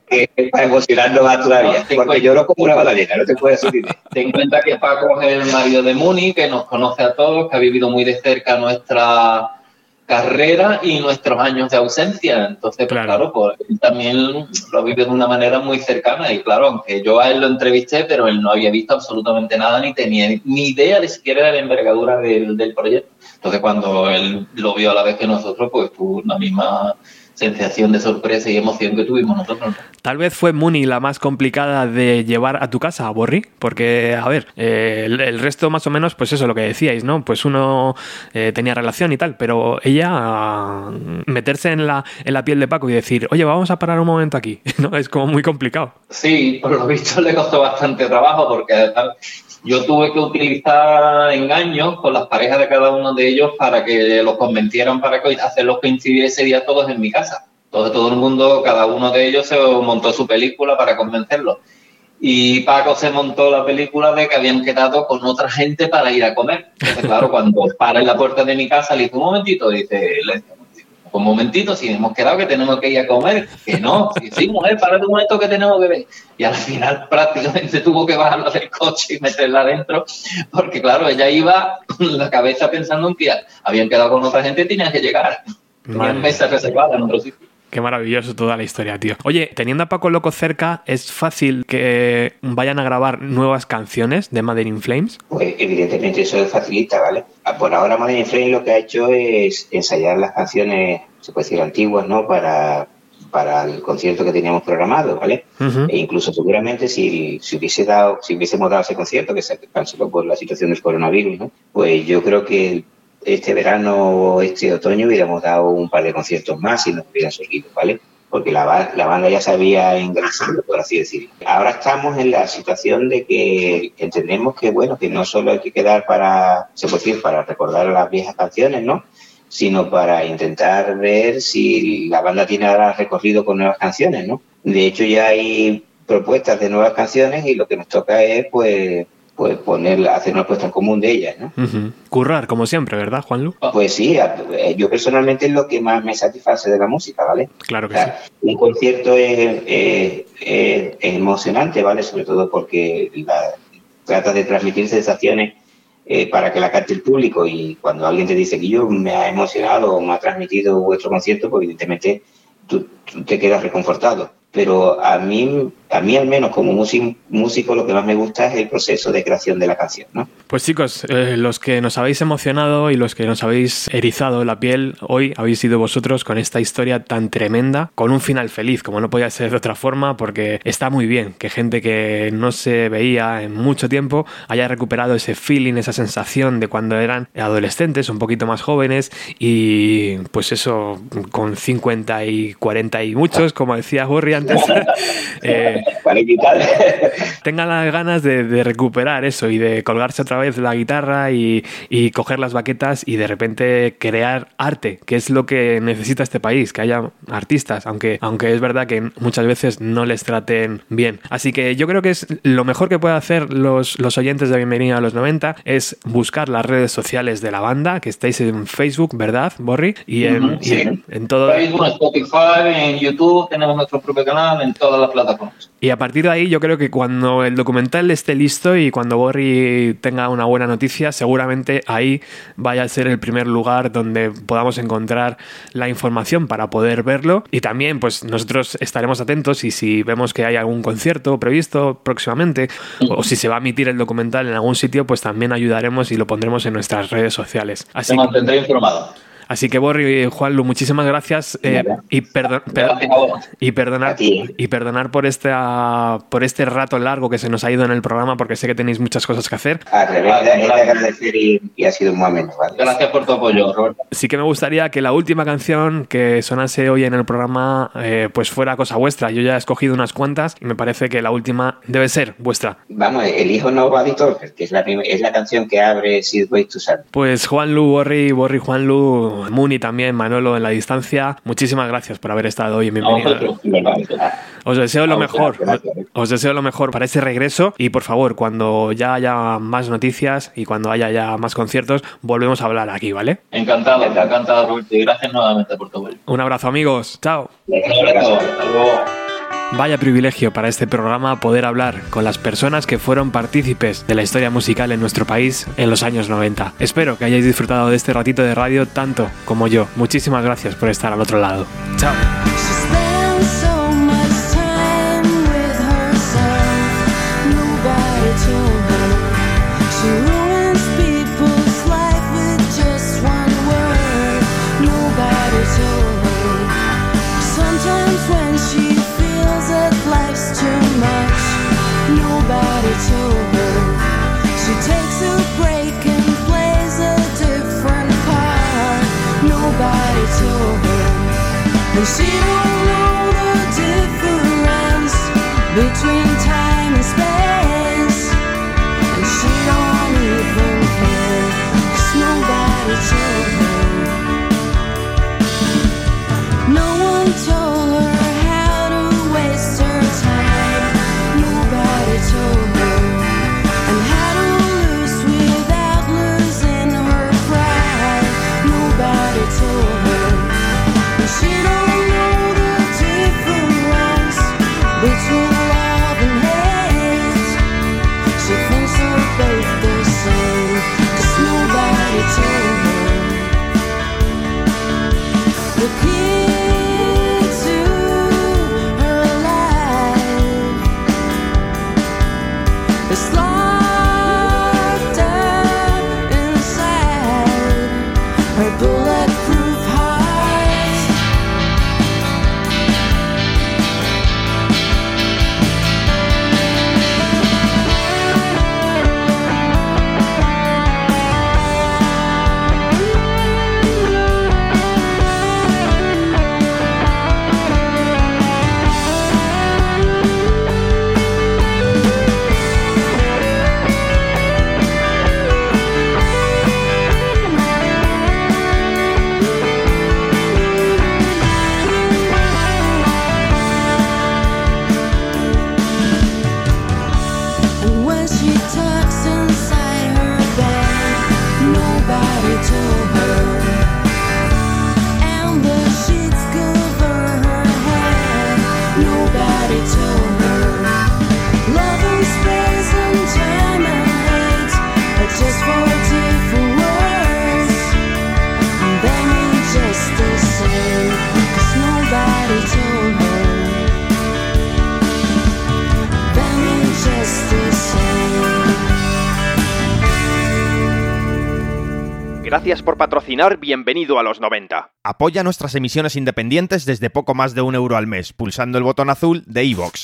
para emocionarlo más todavía, porque lloró como una baladera, no te puedes subir. Ten en cuenta que Paco es el marido de Muni, que nos conoce a todos, que ha vivido muy de cerca nuestra carrera y nuestros años de ausencia. Entonces, pues, claro, pues, él también lo vive de una manera muy cercana. Y claro, aunque yo a él lo entrevisté, pero él no había visto absolutamente nada ni tenía ni idea ni siquiera de la envergadura del, del proyecto. Entonces, cuando él lo vio a la vez que nosotros, pues tuvo la misma sensación de sorpresa y emoción que tuvimos nosotros. Tal vez fue Muni la más complicada de llevar a tu casa, Borri, porque, a ver, eh, el, el, resto más o menos, pues eso, lo que decíais, ¿no? Pues uno eh, tenía relación y tal, pero ella meterse en la, en la piel de Paco y decir, oye, vamos a parar un momento aquí, ¿no? Es como muy complicado. Sí, por lo visto le costó bastante trabajo porque yo tuve que utilizar engaños con las parejas de cada uno de ellos para que los convencieran para que hacerlos coincidir ese día todos en mi casa. Entonces todo el mundo, cada uno de ellos se montó su película para convencerlos. Y Paco se montó la película de que habían quedado con otra gente para ir a comer. Entonces, claro, cuando para en la puerta de mi casa, le dice, un momentito, dice, un momentito, si hemos quedado que tenemos que ir a comer, que no, sí, sí mujer, para un momento que tenemos que ver. Y al final prácticamente tuvo que bajarla del coche y meterla adentro, porque claro, ella iba con la cabeza pensando en que habían quedado con otra gente y tenían que llegar. Tenían mesas reservadas en otro sitio. Qué maravilloso toda la historia, tío. Oye, teniendo a Paco Loco cerca, ¿es fácil que vayan a grabar nuevas canciones de Mother in Flames? Pues evidentemente eso facilita, ¿vale? Por ahora Mother in Flames lo que ha hecho es ensayar las canciones, se puede decir, antiguas, ¿no? Para, para el concierto que teníamos programado, ¿vale? Uh -huh. E incluso seguramente si, si, hubiese dado, si hubiésemos dado ese concierto, que se canceló por la situación del coronavirus, ¿no? Pues yo creo que este verano o este otoño hubiéramos dado un par de conciertos más y nos hubieran surgido, ¿vale? Porque la, la, banda ya se había engrasado, por así decirlo. Ahora estamos en la situación de que entendemos que, bueno, que no solo hay que quedar para, se puede decir, para recordar las viejas canciones, ¿no? Sino para intentar ver si la banda tiene ahora recorrido con nuevas canciones, ¿no? De hecho, ya hay propuestas de nuevas canciones y lo que nos toca es, pues, pues poner, hacer una puesta en común de ellas, ¿no? Uh -huh. Currar, como siempre, ¿verdad, Juanlu? Pues sí, yo personalmente es lo que más me satisface de la música, ¿vale? Claro que o sea, sí. Un concierto es, es, es, emocionante, ¿vale? Sobre todo porque la, trata de transmitir sensaciones eh, para que la cante el público y cuando alguien te dice que yo me ha emocionado o me ha transmitido vuestro concierto, pues evidentemente tú, tú te quedas reconfortado pero a mí, a mí al menos como músico, lo que más me gusta es el proceso de creación de la canción, ¿no? Pues chicos, eh, los que nos habéis emocionado y los que nos habéis erizado la piel, hoy habéis sido vosotros con esta historia tan tremenda, con un final feliz, como no podía ser de otra forma, porque está muy bien que gente que no se veía en mucho tiempo haya recuperado ese feeling, esa sensación de cuando eran adolescentes, un poquito más jóvenes y pues eso, con 50 y 40 y muchos, como decía Gorri antes, eh, tengan las ganas de, de, recuperar eso y de colgarse otra vez la guitarra y, y, coger las baquetas y de repente crear arte, que es lo que necesita este país, que haya artistas, aunque, aunque es verdad que muchas veces no les traten bien. Así que yo creo que es lo mejor que pueden hacer los, los oyentes de Bienvenida a los 90 es buscar las redes sociales de la banda, que estáis en Facebook, ¿verdad, Borri? Y en, uh -huh, sí. y en, en todo... Facebook, Spotify, en YouTube, tenemos nuestro propio canal, en todas las plataformas. Y a partir de ahí yo creo que cuando el documental esté listo y cuando Borri tenga una buena noticia, seguramente ahí vaya a ser el primer lugar donde podamos encontrar la información para poder verlo. Y también pues nosotros estaremos atentos y si vemos que hay algún concierto previsto próximamente o si se va a emitir el documental en algún sitio, pues también ayudaremos y lo pondremos en nuestras redes sociales. Así Te mantendré informado. Así que Borri y Juanlu, muchísimas gracias eh, y, perdon, per y, perdonar y perdonar por este por este rato largo que se nos ha ido en el programa porque sé que tenéis muchas cosas que hacer. Al revés, es de agradecer y, y, ha sido un momento. ¿vale? Gracias por tu apoyo, Roberto. Sí que me gustaría que la última canción que sonase hoy en el programa eh, pues fuera cosa vuestra. Yo ya he escogido unas cuantas y me parece que la última debe ser vuestra. Vamos, elijo Nobody Talker, que es la, es la canción que abre Sidway to Sun. Pues Juanlu, Borri, Borri, Juanlu Muni también, Manolo en la distancia. Muchísimas gracias por haber estado hoy en bienvenido. Os deseo lo mejor. Os deseo lo mejor para ese regreso y por favor, cuando ya haya más noticias y cuando haya ya más conciertos, volvemos a hablar aquí, ¿vale? Encantado, encantado, Roberto. Y gracias nuevamente por tu vuelta. Un abrazo, amigos. Chao. Un abrazo. Hasta luego. Vaya privilegio para este programa poder hablar con las personas que fueron partícipes de la historia musical en nuestro país en los años 90. Espero que hayáis disfrutado de este ratito de radio tanto como yo. Muchísimas gracias por estar al otro lado. Chao. And she Bienvenido a los 90. Apoya nuestras emisiones independientes desde poco más de un euro al mes, pulsando el botón azul de iVoox.